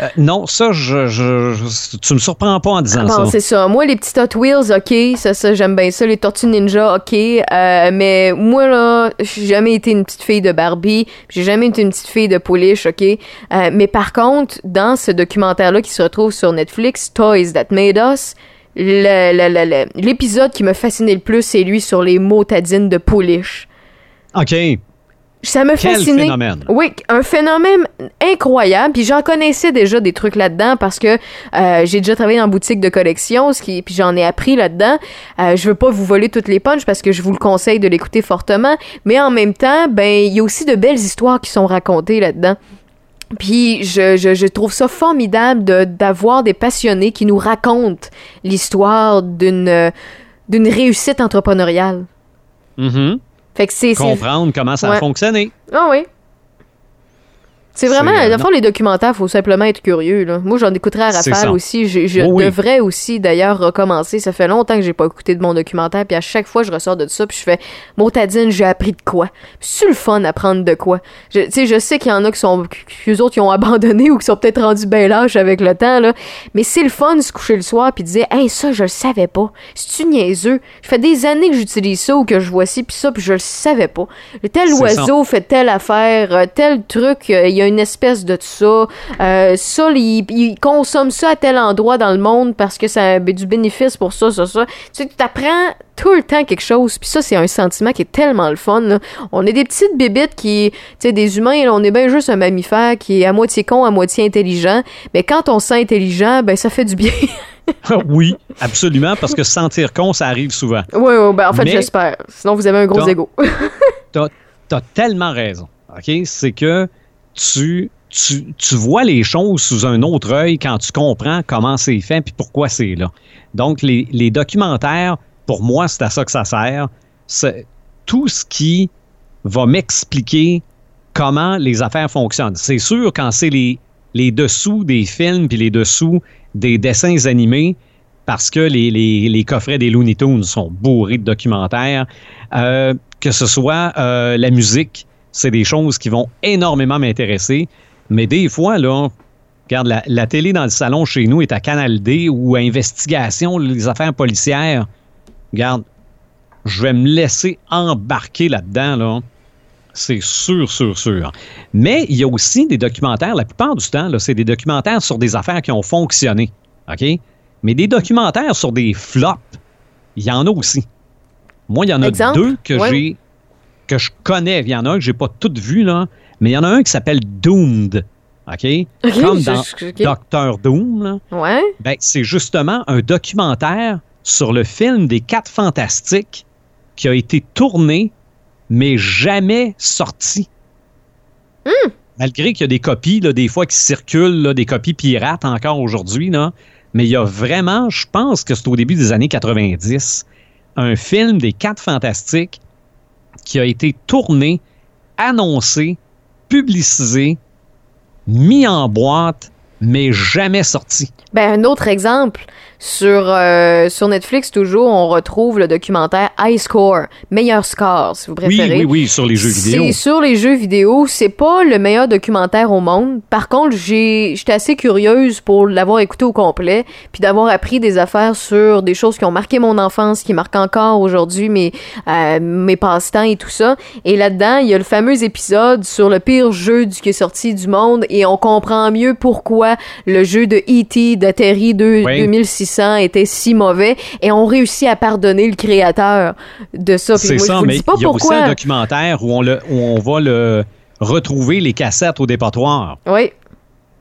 Euh, non, ça, je, je, je- tu me surprends pas en disant Bon, ça. c'est ça. Moi, les petits Hot Wheels, OK, ça, ça j'aime bien ça. Les Tortues Ninja, OK. Euh, mais moi, là, j'ai jamais été une petite fille de Barbie. J'ai jamais été une petite fille de Polish, OK. Euh, mais par contre, dans ce documentaire-là qui se retrouve sur Netflix, Toys That Made Us, l'épisode qui m'a fasciné le plus, c'est lui sur les motadines de Polish. OK. Ça me Quel fascinait. phénomène? Oui, un phénomène incroyable. Puis j'en connaissais déjà des trucs là-dedans parce que euh, j'ai déjà travaillé en boutique de collection, ce qui, puis j'en ai appris là-dedans. Euh, je veux pas vous voler toutes les punches parce que je vous le conseille de l'écouter fortement, mais en même temps, ben il y a aussi de belles histoires qui sont racontées là-dedans. Puis je, je, je trouve ça formidable de- d'avoir des passionnés qui nous racontent l'histoire d'une euh, d'une réussite entrepreneuriale. Mhm. Fait que c'est Comprendre comment ça Ouais. a fonctionné. ah oui. C'est vraiment, euh, dans le fond, les documentaires, faut simplement être curieux. Là. Moi, j'en écouterai à rafale aussi. Je, je Oui, oui. devrais aussi, d'ailleurs, recommencer. Ça fait longtemps que j'ai pas écouté de mon documentaire, puis à chaque fois, je ressors de ça, puis je fais « Motadine, j'ai appris de quoi? » c'est le fun d'apprendre de quoi. Tu sais, je sais qu'il y en a qui sont... qu'eux autres, qui ont abandonné ou qui sont peut-être rendus ben lâches avec le temps, là. Mais c'est le fun de se coucher le soir, puis de dire « Hey, ça, je le savais pas. C'est-tu niaiseux? Je fais des années que j'utilise ça ou que je vois ci, puis ça, puis je le savais pas. Tel oiseau fait telle affaire, euh, tel truc, euh, il y a une espèce de ça. Euh, ça, il, il consomme ça à tel endroit dans le monde parce que ça a ben, du bénéfice pour ça, ça, ça. Tu sais, tu t'apprends tout le temps quelque chose. Puis ça, c'est un sentiment qui est tellement le fun. là. On est des petites bébites qui, tu sais, des humains, là, on est bien juste un mammifère qui est à moitié con, à moitié intelligent. Mais quand on se sent intelligent, ben ça fait du bien. oui, absolument, parce que se sentir con, ça arrive souvent. oui, oui, ben en fait, j'espère. Sinon, vous avez un gros ego. T'as as tellement raison. OK? C'est que tu, vois les choses sous un autre œil quand tu comprends comment c'est fait puis pourquoi c'est là. Donc, les, documentaires, pour moi, c'est à ça que ça sert. C'est tout ce qui va m'expliquer comment les affaires fonctionnent. C'est sûr, quand c'est les, les dessous des films puis les dessous des dessins animés, parce que les coffrets des Looney Tunes sont bourrés de documentaires, euh, que ce soit euh, la musique, c'est des choses qui vont énormément m'intéresser. Mais des fois, là, regarde, la, la télé dans le salon chez nous est à Canal D ou à Investigation, les affaires policières. Regarde, je vais me laisser embarquer là-dedans, là. C'est sûr, sûr, sûr. Mais il y a aussi des documentaires, la plupart du temps, là, c'est des documentaires sur des affaires qui ont fonctionné. OK? Mais des documentaires sur des flops, il y en a aussi. Moi, il y en a Exemple? deux que j'ai que je connais. Il y en a un que j'ai pas toutes vu, là. Mais il y en a un qui s'appelle Doomed. Ok, Comme dans. Docteur Doom, là. Ouais. Ben, c'est justement un documentaire sur le film des Quatre Fantastiques qui a été tourné, mais jamais sorti. Malgré qu'il y a des copies, là, des fois, qui circulent, là, des copies pirates encore aujourd'hui, là. mais il y a vraiment, je pense que c'est au début des années 90, un film des Quatre Fantastiques qui a été tourné, annoncé, publicisé, mis en boîte, mais jamais sorti. Ben, un autre exemple, sur, euh, sur Netflix, toujours, on retrouve le documentaire High Score, meilleur score, si vous préférez. Oui, oui, oui, sur les jeux vidéo. C'est sur les jeux vidéo. C'est pas le meilleur documentaire au monde. Par contre, j'étais assez curieuse pour l'avoir écouté au complet, puis d'avoir appris des affaires sur des choses qui ont marqué mon enfance, qui marquent encore aujourd'hui mes, euh, mes passe-temps et tout ça. Et là-dedans, il y a le fameux épisode sur le pire jeu qui est sorti du monde, et on comprend mieux pourquoi le jeu de E.T. d'Atterri 2600 était si mauvais et on réussit à pardonner le créateur de ça. C'est ça, mais il y a aussi un documentaire où on, le, où on va le retrouver les cassettes au dépotoir. Oui.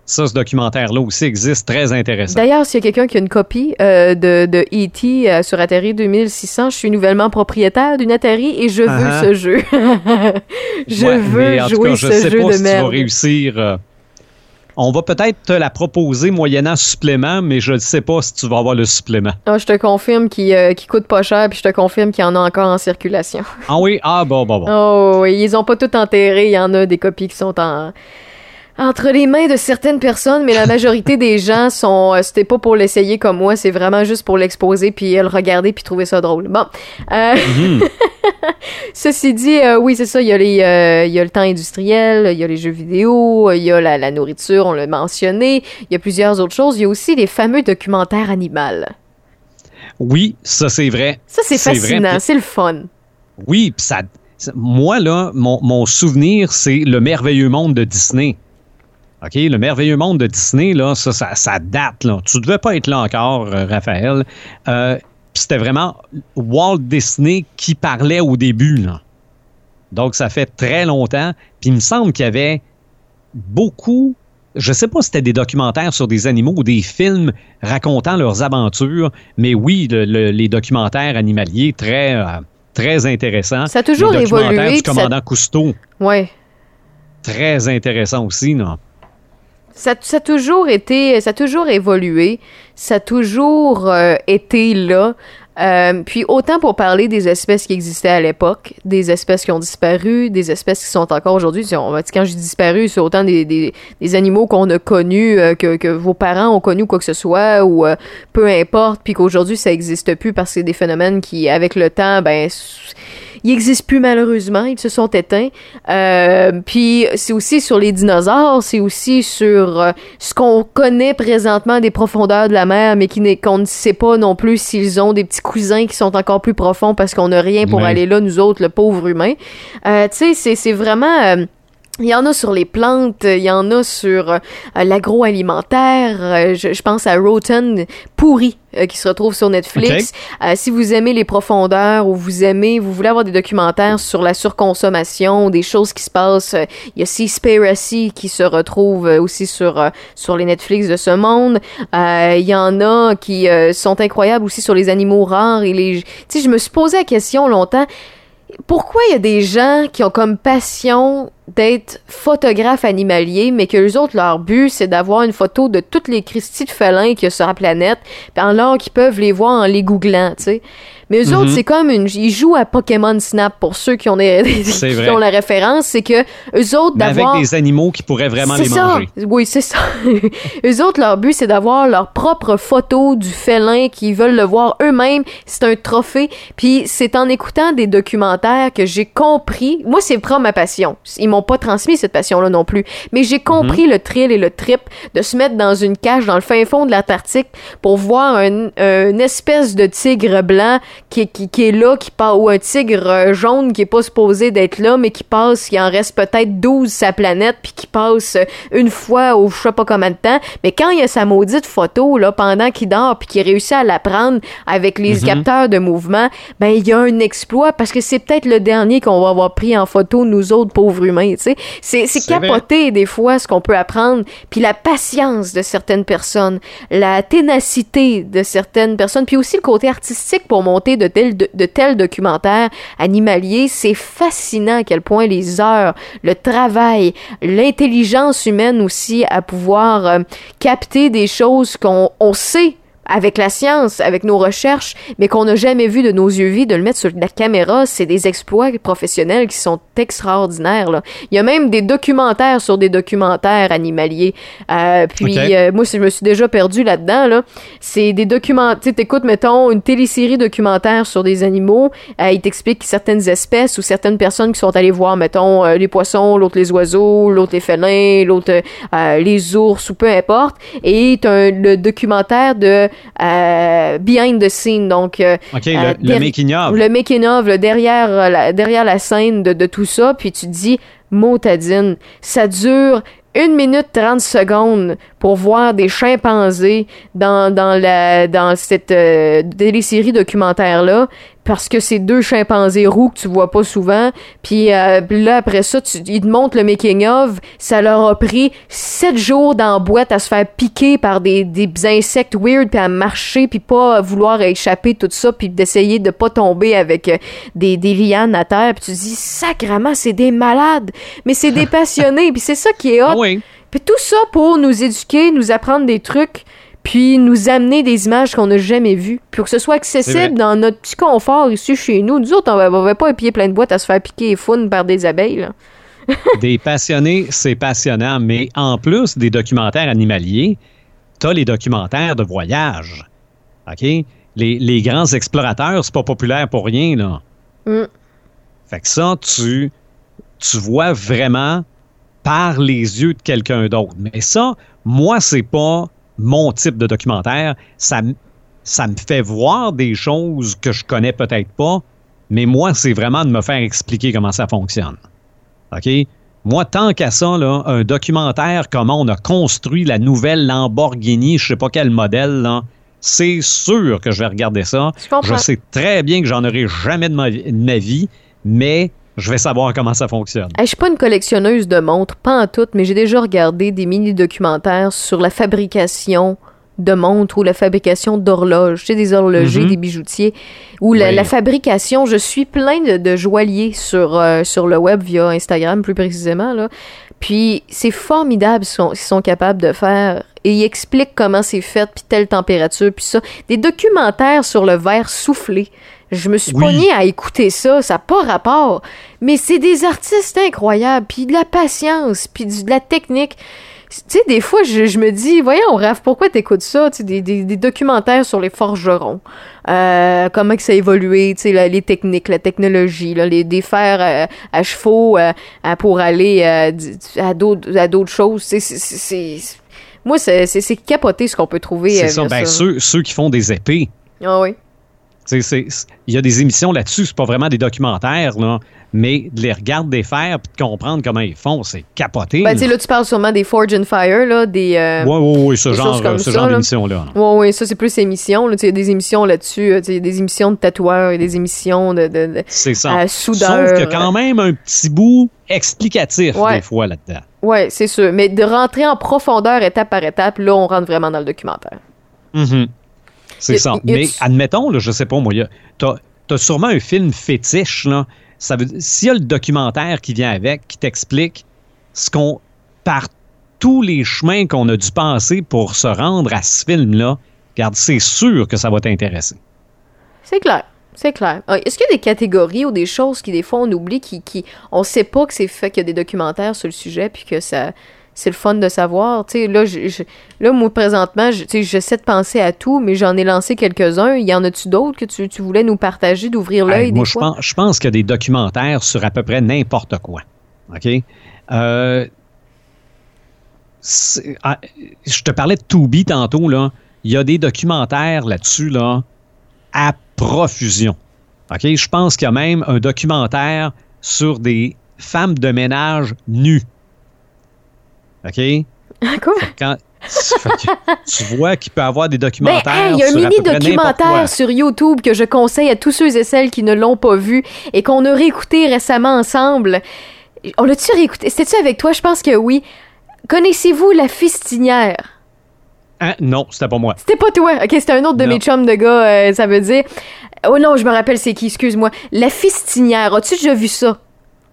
Ça, ce documentaire-là aussi existe, très intéressant. D'ailleurs, s'il y a quelqu'un qui a une copie euh, de, E.T. Euh, sur Atari 2600, je suis nouvellement propriétaire d'une Atari et je veux ah ah. ce jeu. je ouais, veux mais en jouer tout cas, je ce sais pas si merde. Tu vas réussir. Euh, on va peut-être te la proposer moyennant supplément, mais je ne sais pas si tu vas avoir le supplément. Ah, je te confirme qu'il euh, coûte pas cher, puis je te confirme qu'il y en a encore en circulation. Ah oui? Ah bon, bon, bon. Oh, oui, ils ont pas tout enterré. Il y en a des copies qui sont en entre les mains de certaines personnes, mais la majorité des gens sont. euh, C'était pas pour l'essayer comme moi, c'est vraiment juste pour l'exposer puis euh, le regarder puis trouver ça drôle. Bon, Euh, Mhm. Ceci dit, euh, oui, c'est ça. Il y, a les, euh, il y a le temps industriel, il y a les jeux vidéo, il y a la, la nourriture, on l'a mentionné. Il y a plusieurs autres choses. Il y a aussi les fameux documentaires animaux. Oui, ça c'est vrai. Ça c'est fascinant, c'est le fun. Oui, pis ça, moi là, mon, mon souvenir, c'est le merveilleux monde de Disney. OK, le merveilleux monde de Disney, là, ça, ça, ça date. Là. Tu devais pas être là encore, euh, Raphaël. Euh, c'était vraiment Walt Disney qui parlait au début. Là. Donc, ça fait très longtemps. Puis il me semble qu'il y avait beaucoup, je sais pas si c'était des documentaires sur des animaux ou des films racontant leurs aventures, mais oui, le- le- les documentaires animaliers, très, euh, très intéressants. Ça a toujours le documentaire évolué, du ça- commandant Cousteau, Ouais. très intéressant aussi. Non? Ça, ça a toujours été, ça a toujours évolué, ça a toujours euh, été là. Euh, puis autant pour parler des espèces qui existaient à l'époque, des espèces qui ont disparu, des espèces qui sont encore aujourd'hui. Quand je dis disparu, c'est autant des, des, des animaux qu'on a connus, euh, que, que vos parents ont connus, quoi que ce soit, ou euh, peu importe, puis qu'aujourd'hui ça existe plus parce que c'est des phénomènes qui, avec le temps, ben ils existent plus malheureusement, ils se sont éteints. Euh, puis c'est aussi sur les dinosaures, c'est aussi sur euh, ce qu'on connaît présentement des profondeurs de la mer, mais qu'on ne sait pas non plus s'ils ont des petits cousins qui sont encore plus profonds parce qu'on n'a rien pour aller là, nous autres, le pauvre humain. Euh, tu sais, c'est vraiment... il y en a sur les plantes, il y en a sur euh, l'agroalimentaire. euh, je, je pense à Rotten pourri euh, qui se retrouve sur Netflix. Si vous aimez les profondeurs ou vous aimez, vous voulez avoir des documentaires sur la surconsommation, des choses qui se passent, il y a Seaspiracy qui se retrouve aussi sur sur les Netflix de ce monde. Il y en a qui sont incroyables aussi sur les animaux rares et les. Tu sais, je me suis posé la question longtemps pourquoi il y a des gens qui ont comme passion d'être photographes animaliers, mais que les autres, leur but, c'est d'avoir une photo de toutes les Christie de félins qu'il y a sur la planète, puis alors qu'ils peuvent les voir en les googlant, tu sais? Mais eux autres, c'est comme une... Ils jouent à Pokémon Snap, pour ceux qui ont, des, qui ont la référence, c'est que eux autres, Mais avec d'avoir... des animaux qui pourraient vraiment les ça. manger. Oui, c'est ça. Eux autres, leur but, c'est d'avoir leur propre photo du félin qu'ils veulent le voir eux-mêmes. C'est un trophée. Puis c'est en écoutant des documentaires que j'ai compris. Moi, c'est vraiment ma passion. Ils m'ont pas transmis cette passion-là non plus. Mais j'ai compris le thrill et le trip de se mettre dans une cage dans le fin fond de l'Antarctique pour voir un, une espèce de tigre blanc qui, qui, qui est là, qui part, ou un tigre euh, jaune qui est pas supposé d'être là, mais qui passe, il en reste peut-être 12 sa planète, puis qui passe euh, une fois au je sais pas combien de temps. Mais quand il y a sa maudite photo, là, pendant qu'il dort, puis qu'il réussit à la prendre avec les capteurs de mouvement, ben, il y a un exploit, parce que c'est peut-être le dernier qu'on va avoir pris en photo, nous autres pauvres humains, tu sais. C'est, c'est C'est vrai. capoté, des fois, ce qu'on peut apprendre, puis la patience de certaines personnes, la ténacité de certaines personnes, puis aussi le côté artistique pour monter de tels, documentaires animaliers. C'est fascinant à quel point les heures, le travail, l'intelligence humaine aussi à pouvoir euh, capter des choses qu'on on sait avec la science, avec nos recherches, mais qu'on n'a jamais vu de nos yeux vus, de le mettre sur la caméra, c'est des exploits professionnels qui sont extraordinaires. Là. Il y a même des documentaires sur des documentaires animaliers. Euh, puis euh, moi, je me suis déjà perdu là-dedans. Là. C'est des documentaires. Tu sais, t'écoutes, mettons, une télésérie documentaire sur des animaux. Euh, il t'explique certaines espèces ou certaines personnes qui sont allées voir, mettons, euh, les poissons, l'autre les oiseaux, l'autre les félins, l'autre euh, les ours ou peu importe. Et t'as un- le documentaire de euh, behind the scene, donc euh, OK, euh, le, le derri- making of. le making of, le derrière, euh, la, derrière la scène de, de tout ça, puis tu te dis, motadine, ça dure une minute 30 secondes pour voir des chimpanzés dans, dans, la, dans cette euh, télésérie documentaire-là, parce que c'est deux chimpanzés roux que tu vois pas souvent, puis euh, là, après ça, ils te montrent le making-of, ça leur a pris sept jours dans la boîte à se faire piquer par des, des insectes weird, puis à marcher, puis pas vouloir échapper tout ça, puis d'essayer de pas tomber avec euh, des, des lianes à terre, puis tu te dis, sacrement, c'est des malades, mais c'est des passionnés, puis c'est ça qui est hot. Ah. Puis tout ça pour nous éduquer, nous apprendre des trucs, puis nous amener des images qu'on n'a jamais vues, pour que ce soit accessible dans notre petit confort ici chez nous. Nous autres, on va, on va pas épier plein de boîtes à se faire piquer les founes par des abeilles. là. des passionnés, c'est passionnant, mais en plus des documentaires animaliers, tu as les documentaires de voyage. OK? Les, les grands explorateurs, c'est pas populaire pour rien, là. Mm. Fait que ça, tu, tu vois vraiment par les yeux de quelqu'un d'autre. Mais ça, moi, c'est pas mon type de documentaire. Ça, ça me fait voir des choses que je connais peut-être pas, mais moi, c'est vraiment de me faire expliquer comment ça fonctionne. OK? Moi, tant qu'à ça, là, un documentaire, comment on a construit la nouvelle Lamborghini, je sais pas quel modèle, là, c'est sûr que je vais regarder ça. Je, sais très bien que j'en aurai jamais de ma, vie, mais je vais savoir comment ça fonctionne. Je suis pas une collectionneuse de montres, pas en tout, mais j'ai déjà regardé des mini-documentaires sur la fabrication de montres ou la fabrication d'horloges, tu sais, des horlogers, mhm. des bijoutiers, ou la, fabrication, je suis plein de, joailliers sur, euh, sur le web via Instagram plus précisément, là. Puis c'est formidable ce qu'ils sont, capables de faire. Et ils expliquent comment c'est fait, puis telle température, puis ça. Des documentaires sur le verre soufflé. Je me suis oui. à écouter ça, ça n'a pas rapport. Mais c'est des artistes incroyables, puis de la patience, puis de la technique tu sais, des fois, je, me dis, voyons, Raph, pourquoi t'écoutes ça? Tu sais, des, des, documentaires sur les forgerons. Euh, comment que ça a évolué, tu sais, les techniques, la technologie, là, les, des fers euh, à chevaux euh, pour aller à d'autres à d'autres choses. C'est, moi, c'est capoté ce qu'on peut trouver. C'est ça. Ben, Ceux, ceux qui font des épées. Ah oui. Il y a des émissions là-dessus, c'est pas vraiment des documentaires, là, mais de les regarder faire puis de comprendre comment ils font, c'est capoté. Ben, là. là, tu parles sûrement des Forge and Fire, là, des. Euh, oui, oui, oui, ce genre, ce genre d'émissions-là. Oui, oui, ça, c'est plus émissions. Il y a des émissions là-dessus, il y a des émissions de tatoueurs, il y a des émissions de. de, c'est ça. Euh, soudeurs. Sauf qu'il y a quand même un petit bout explicatif, des fois, là-dedans. Oui, c'est sûr. Mais de rentrer en profondeur étape par étape, là, on rentre vraiment dans le documentaire. Mm c'est ça. Mais admettons, là, je sais pas moi, tu as, sûrement un film fétiche, là. Ça veut s'il y a le documentaire qui vient avec, qui t'explique ce qu'on par tous les chemins qu'on a dû passer pour se rendre à ce film-là, regarde, c'est sûr que ça va t'intéresser. C'est clair. C'est clair. Ah, est-ce qu'il y a des catégories ou des choses qui, des fois, on oublie, qui, qui on sait pas que c'est fait, qu'il y a des documentaires sur le sujet, puis que ça, c'est le fun de savoir. Tu sais, là, je, là, moi, présentement, j'essaie de penser à tout, mais j'en ai lancé quelques-uns. Y en a-tu d'autres que tu, voulais nous partager, d'ouvrir l'œil Moi, je pense, je pense qu'il y a des documentaires sur à peu près n'importe quoi. OK? Euh, ah, je te parlais de Tubi tantôt, là. Il y a des documentaires là-dessus, là, à profusion. OK? Je pense qu'il y a même un documentaire sur des femmes de ménage nues. OK? Quoi? Quand, tu vois qu'il peut y avoir des documentaires. il y a un mini documentaire sur YouTube que je conseille à tous ceux et celles qui ne l'ont pas vu et qu'on a réécouté récemment ensemble. On l'a-tu réécouté? C'était-tu avec toi? Je pense que oui. Connaissez-vous La Fistinière? Ah, non, c'était pas moi. C'était pas toi. Ok, c'était un autre de mes chums de gars, euh, ça veut dire. Oh non, je me rappelle c'est qui, excuse-moi. La Fistinière, as-tu déjà vu ça?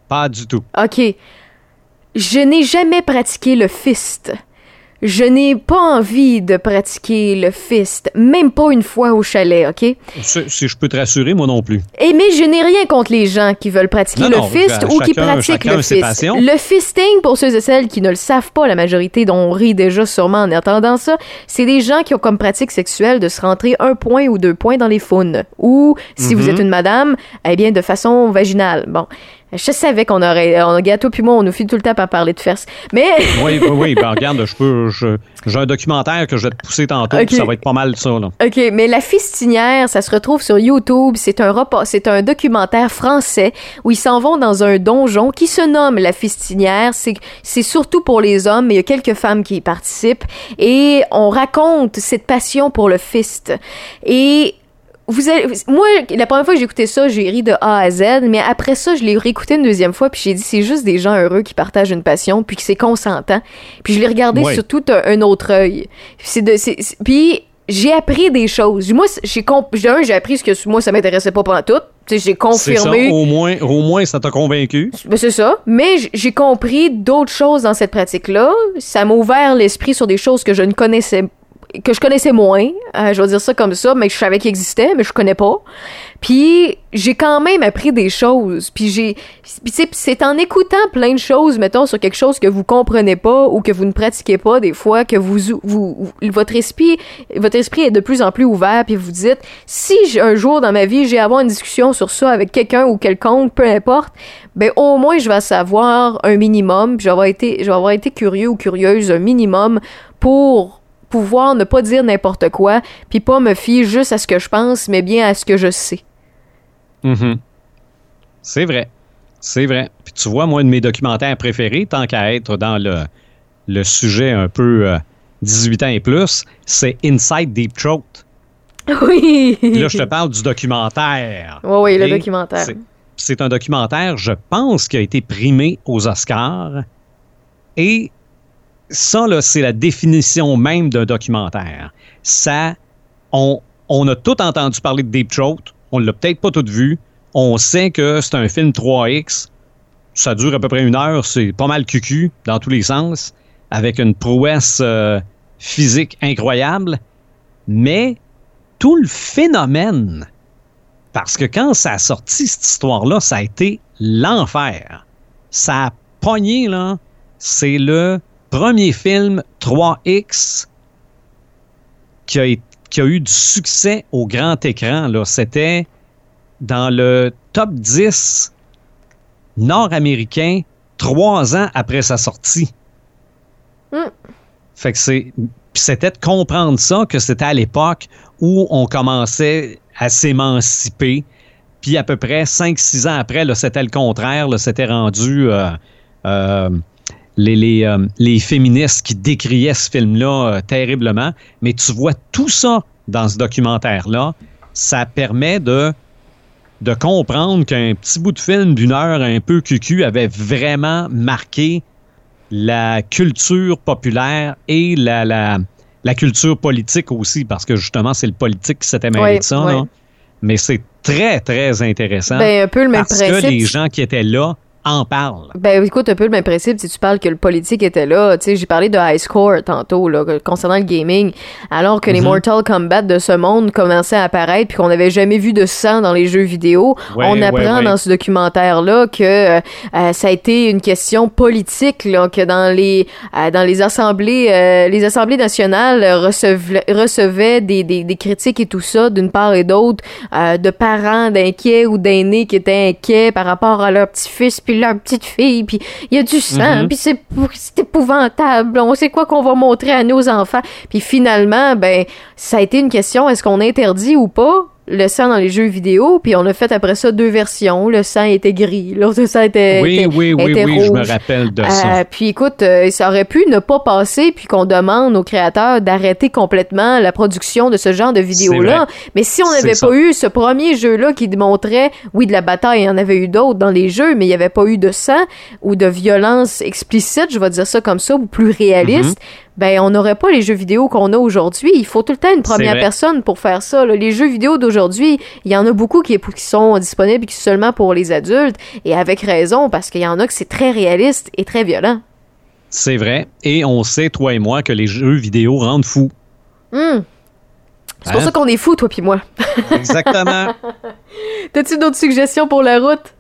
Pas du tout. Ok. Je n'ai jamais pratiqué le fist. Je n'ai pas envie de pratiquer le fist, même pas une fois au chalet, OK? Si, je peux te rassurer, moi non plus. Et eh, mais je n'ai rien contre les gens qui veulent pratiquer le fist ou qui pratiquent le fist. Le fisting, pour ceux et celles qui ne le savent pas, la majorité dont on rit déjà sûrement en attendant ça, c'est des gens qui ont comme pratique sexuelle de se rentrer un point ou deux points dans les faunes. Ou, si vous mhm. êtes une madame, eh bien, de façon vaginale. Bon. Je savais qu'on aurait. On, gâteau puis moi, on nous file tout le temps par parler de fesses. Mais. oui, oui, oui. Ben, regarde, je peux. J'ai un documentaire que je vais te pousser tantôt, ça va être pas mal ça, là. OK, mais La Fistinière, ça se retrouve sur YouTube. C'est un repas, c'est un documentaire français où ils s'en vont dans un donjon qui se nomme La Fistinière. C'est surtout pour les hommes, mais il y a quelques femmes qui y participent. Et on raconte cette passion pour le fist. Et vous moi, la première fois que j'ai écouté ça, j'ai ri de A à Z, mais après ça, je l'ai réécouté une deuxième fois, puis j'ai dit, c'est juste des gens heureux qui partagent une passion, puis que c'est consentant. Puis je l'ai regardé sur tout un, autre œil. Puis j'ai appris des choses. Moi, j'ai j'ai appris ce que moi, ça m'intéressait pas pendant tout. J'ai confirmé. Ça, au moins, au moins, ça t'a convaincu. Ben, c'est ça. Mais j'ai compris d'autres choses dans cette pratique-là. Ça m'a ouvert l'esprit sur des choses que je ne connaissais que je connaissais moins, euh, je vais dire ça comme ça, mais je savais qu'il existait, mais je connais pas. Puis j'ai quand même appris des choses. Puis j'ai, c'est en écoutant plein de choses, mettons sur quelque chose que vous comprenez pas ou que vous ne pratiquez pas des fois, que vous, vous, votre esprit, votre esprit est de plus en plus ouvert. Puis vous dites, si un jour dans ma vie j'ai à avoir une discussion sur ça avec quelqu'un ou quelconque, peu importe, ben au moins je vais savoir un minimum. Puis j'aurais été, je vais avoir été curieux ou curieuse un minimum pour pouvoir ne pas dire n'importe quoi, puis pas me fier juste à ce que je pense, mais bien à ce que je sais. Mm-hmm. C'est vrai. C'est vrai. Puis tu vois, moi, un de mes documentaires préférés, tant qu'à être dans le, le sujet un peu 18 euh, ans et plus, c'est Inside Deep Throat. Oui! là, je te parle du documentaire. Oui, oui, le documentaire. C'est un documentaire, je pense, qui a été primé aux Oscars. Et ça, là, c'est la définition même d'un documentaire. Ça, on, a tout entendu parler de Deep Throat. On l'a peut-être pas tout vu. On sait que c'est un film 3X. Ça dure à peu près une heure. C'est pas mal cucu dans tous les sens, avec une prouesse euh, physique incroyable. Mais tout le phénomène, parce que quand ça a sorti cette histoire-là, ça a été l'enfer. Ça a pogné, là. C'est le premier film 3X qui a, qui a eu du succès au grand écran. C'était dans le top 10 nord-américain trois ans après sa sortie. Hmm. Fait que c'est. C'était de comprendre ça, que c'était à l'époque où on commençait à s'émanciper. Puis à peu près 5-6 ans après, c'était le contraire. C'était rendu. Euh, euh, les, euh, les, féministes qui décriaient ce film-là euh, terriblement. Mais tu vois tout ça dans ce documentaire-là. Ça permet de, de comprendre qu'un petit bout de film d'une heure un peu cucu avait vraiment marqué la culture populaire et la, la, la culture politique aussi, parce que justement, c'est le politique qui s'était mêlé de ça. Mais c'est très, très intéressant. Ben, un peu le même parce que les gens qui étaient là en parle. Ben écoute, un peu le même principe si tu parles que le politique était là. Tu sais, j'ai parlé de High Score tantôt, là, concernant le gaming, alors que les mhm. Mortal Kombat de ce monde commençaient à apparaître puis qu'on n'avait jamais vu de sang dans les jeux vidéo. on apprend dans ce documentaire-là que euh, ça a été une question politique, là, que dans les euh, dans les assemblées euh, les assemblées nationales recevaient, recevaient des, des, des, critiques et tout ça d'une part et d'autre de parents d'inquiets ou d'aînés qui étaient inquiets par rapport à leur petit-fils leur petite fille, puis il y a du sang, mhm. puis c'est épouvantable. On sait quoi qu'on va montrer à nos enfants. Puis finalement, ben, ça a été une question, est-ce qu'on interdit ou pas? Le sang dans les jeux vidéo, puis on a fait après ça deux versions. Le sang était gris, l'autre sang était, oui, oui, oui, oui, je me rappelle de ça. Euh, puis écoute, euh, ça aurait pu ne pas passer, puis qu'on demande aux créateurs d'arrêter complètement la production de ce genre de vidéos-là. Mais si on n'avait pas eu ce premier jeu-là qui démontrait, oui, de la bataille, il y en avait eu d'autres dans les jeux, mais il n'y avait pas eu de sang ou de violence explicite, je vais dire ça comme ça, ou plus réaliste, mm-hmm ben on n'aurait pas les jeux vidéo qu'on a aujourd'hui. Il faut tout le temps une première personne pour faire ça. Les jeux vidéo d'aujourd'hui, il y en a beaucoup qui, qui sont disponibles qui sont seulement pour les adultes, et avec raison, parce qu'il y en a que c'est très réaliste et très violent. C'est vrai. Et on sait, toi et moi, que les jeux vidéo rendent fous. Hmm. C'est pour hein? ça qu'on est fous, toi puis moi. Exactement. T'as-tu d'autres suggestions pour la route?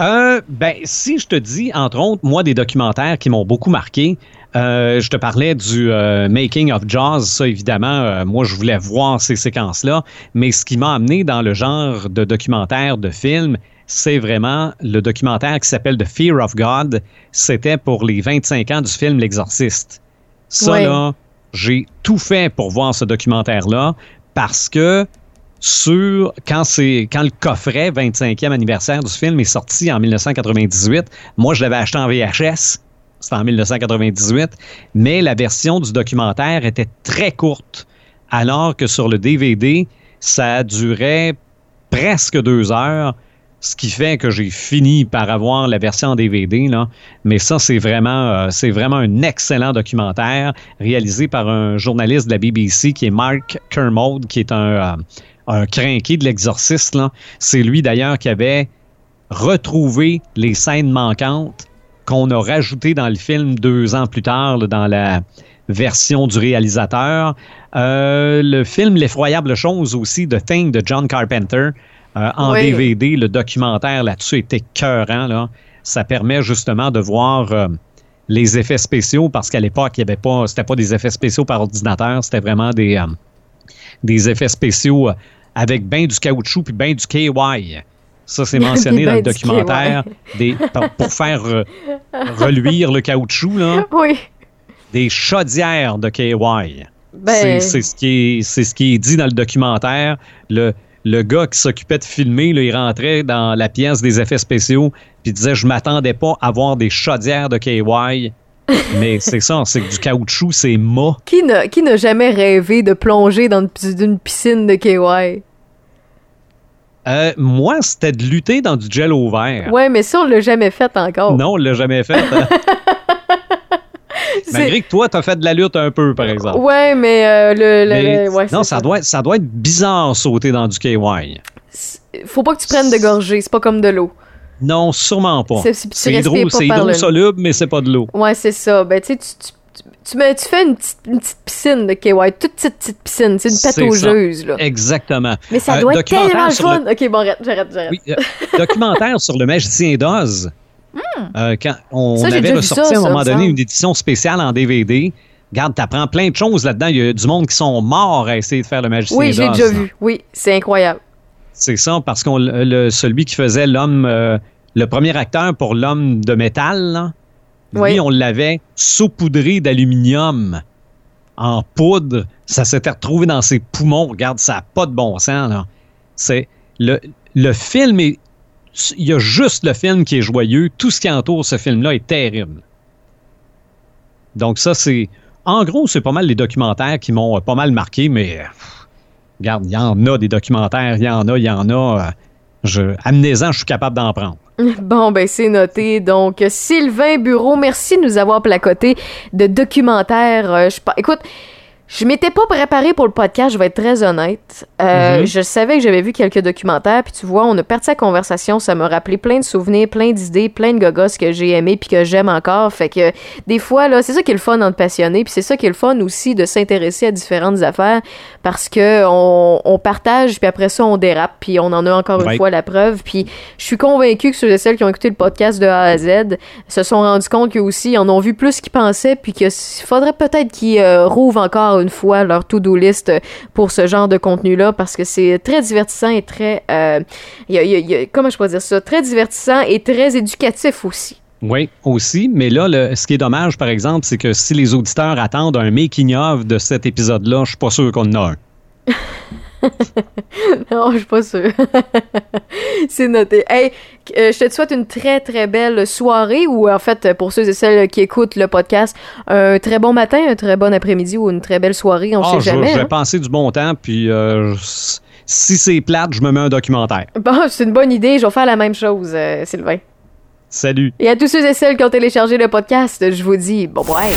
Euh, ben, si je te dis, entre autres, moi, des documentaires qui m'ont beaucoup marqué, euh, je te parlais du euh, Making of Jaws, ça évidemment, euh, moi je voulais voir ces séquences-là, mais ce qui m'a amené dans le genre de documentaire, de film, c'est vraiment le documentaire qui s'appelle The Fear of God. C'était pour les 25 ans du film L'Exorciste. Ça, là, j'ai tout fait pour voir ce documentaire-là parce que sur quand c'est quand le coffret 25e anniversaire du film est sorti en 1998, moi je l'avais acheté en VHS c'était en 1998, mais la version du documentaire était très courte, alors que sur le DVD, ça durait presque deux heures, ce qui fait que j'ai fini par avoir la version en DVD. Mais ça, c'est vraiment, euh, c'est vraiment un excellent documentaire réalisé par un journaliste de la BBC qui est Mark Kermode, qui est un, euh, un crinqué de l'exorciste. C'est lui d'ailleurs qui avait retrouvé les scènes manquantes qu'on a rajouté dans le film deux ans plus tard, dans, la, version du réalisateur. Euh, le film L'effroyable chose aussi, The Thing de John Carpenter, euh, en Oui. DVD, le documentaire là-dessus était cœurant. Là. Ça permet justement de voir euh, les effets spéciaux parce qu'à l'époque, il y avait pas, c'était pas des effets spéciaux par ordinateur, c'était vraiment des, des effets spéciaux avec ben du caoutchouc puis ben du KY. Ça, c'est mentionné dans le documentaire des, pour, pour faire euh, reluire le caoutchouc, là, Oui. des chaudières de KY. Ben, C'est- ce, qui est- ce qui est dit dans le documentaire. Le, le gars qui s'occupait de filmer, là, il rentrait dans la pièce des effets spéciaux puis disait Je m'attendais pas à voir des chaudières de KY. Mais c'est ça, c'est que du caoutchouc, c'est mât. qui n'a jamais rêvé de plonger dans une, une piscine de KY? Euh, moi, c'était de lutter dans du gel au vert. Ouais, mais ça, on l'a jamais fait encore. Non, on l'a jamais fait. C'est- Malgré que toi, t'as fait de la lutte un peu, par exemple. Ouais, mais euh, le, le- Mais le- ouais, non, ça doit, être, ça doit être bizarre sauter dans du KY. Faut pas que tu prennes de gorgée, c'est pas comme de l'eau. Non, sûrement pas. C'est- hydro, hydrosoluble, mais c'est pas de l'eau. Ouais, c'est ça. Ben, tu sais, tu, tu, fais une petite, une petite piscine de KY, toute petite, petite piscine. C'est une pataugeuse, là. Exactement. Mais ça Euh, doit être tellement le fun. Ok, bon, arrête, j'arrête, j'arrête. Oui, euh, documentaire sur le magicien d'Oz. Euh, quand on Hmm. Ça, j'ai avait ressorti ça, à un moment me donné semble. une édition spéciale en DVD. Regarde, t'apprends plein de choses là-dedans. Il y a du monde qui sont morts à essayer de faire le magicien Oui, j'ai d'Oz. déjà vu. Oui, c'est incroyable. C'est ça, parce qu'on le, celui qui faisait l'homme, euh, le premier acteur pour l'homme de métal, là, lui, on l'avait saupoudré d'aluminium en poudre. Ça s'était retrouvé dans ses poumons. Regarde, ça n'a pas de bon sens. C'est le, film est. Il y a juste le film qui est joyeux. Tout ce qui entoure ce film-là est terrible. Donc, ça, c'est. En gros, c'est pas mal les documentaires qui m'ont euh, pas mal marqué, mais. Regarde, il y en a des documentaires, il y en a, il y en a. euh, amenez-en, je suis capable d'en prendre. Bon, ben c'est noté. Donc, Sylvain Bureau, merci de nous avoir placoté de documentaires. Euh, écoute, je m'étais pas préparé pour le podcast, je vais être très honnête. Euh, Mhm. Je savais que j'avais vu quelques documentaires, puis tu vois, on a parti la conversation, ça m'a rappelé plein de souvenirs, plein d'idées, plein de gogos que j'ai aimé puis que j'aime encore. Fait que des fois, là, c'est ça qui est le fun d'être passionné, puis c'est ça qui est le fun aussi de s'intéresser à différentes affaires parce que on, on partage, puis après ça, on dérape, puis on en a encore une fois la preuve. Puis je suis convaincue que ceux et celles qui ont écouté le podcast de A à Z se sont rendus compte qu'eux aussi ils en ont vu plus qu'ils pensaient, puis qu'il faudrait peut-être qu'ils euh, rouvrent encore une fois leur to-do list pour ce genre de contenu-là, parce que c'est très divertissant et très... euh, il y a- il y a- il y a- comment je pourrais dire ça? Très divertissant et très éducatif aussi. Oui, aussi. Mais là, le- ce qui est dommage, par exemple, c'est que si les auditeurs attendent un making-of de cet épisode-là, je suis pas sûr qu'on en a un. non, je suis pas sûre. c'est noté. Hey, euh, je te souhaite une très très belle soirée ou en fait pour ceux et celles qui écoutent le podcast, un très bon matin, un très bon après-midi ou une très belle soirée, on Ah, sait je, jamais. je vais hein. passer du bon temps, puis euh, si c'est plate, je me mets un documentaire. Bon, c'est une bonne idée, je vais faire la même chose, euh, Sylvain. Salut. Et à tous ceux et celles qui ont téléchargé le podcast, je vous dis bon bye.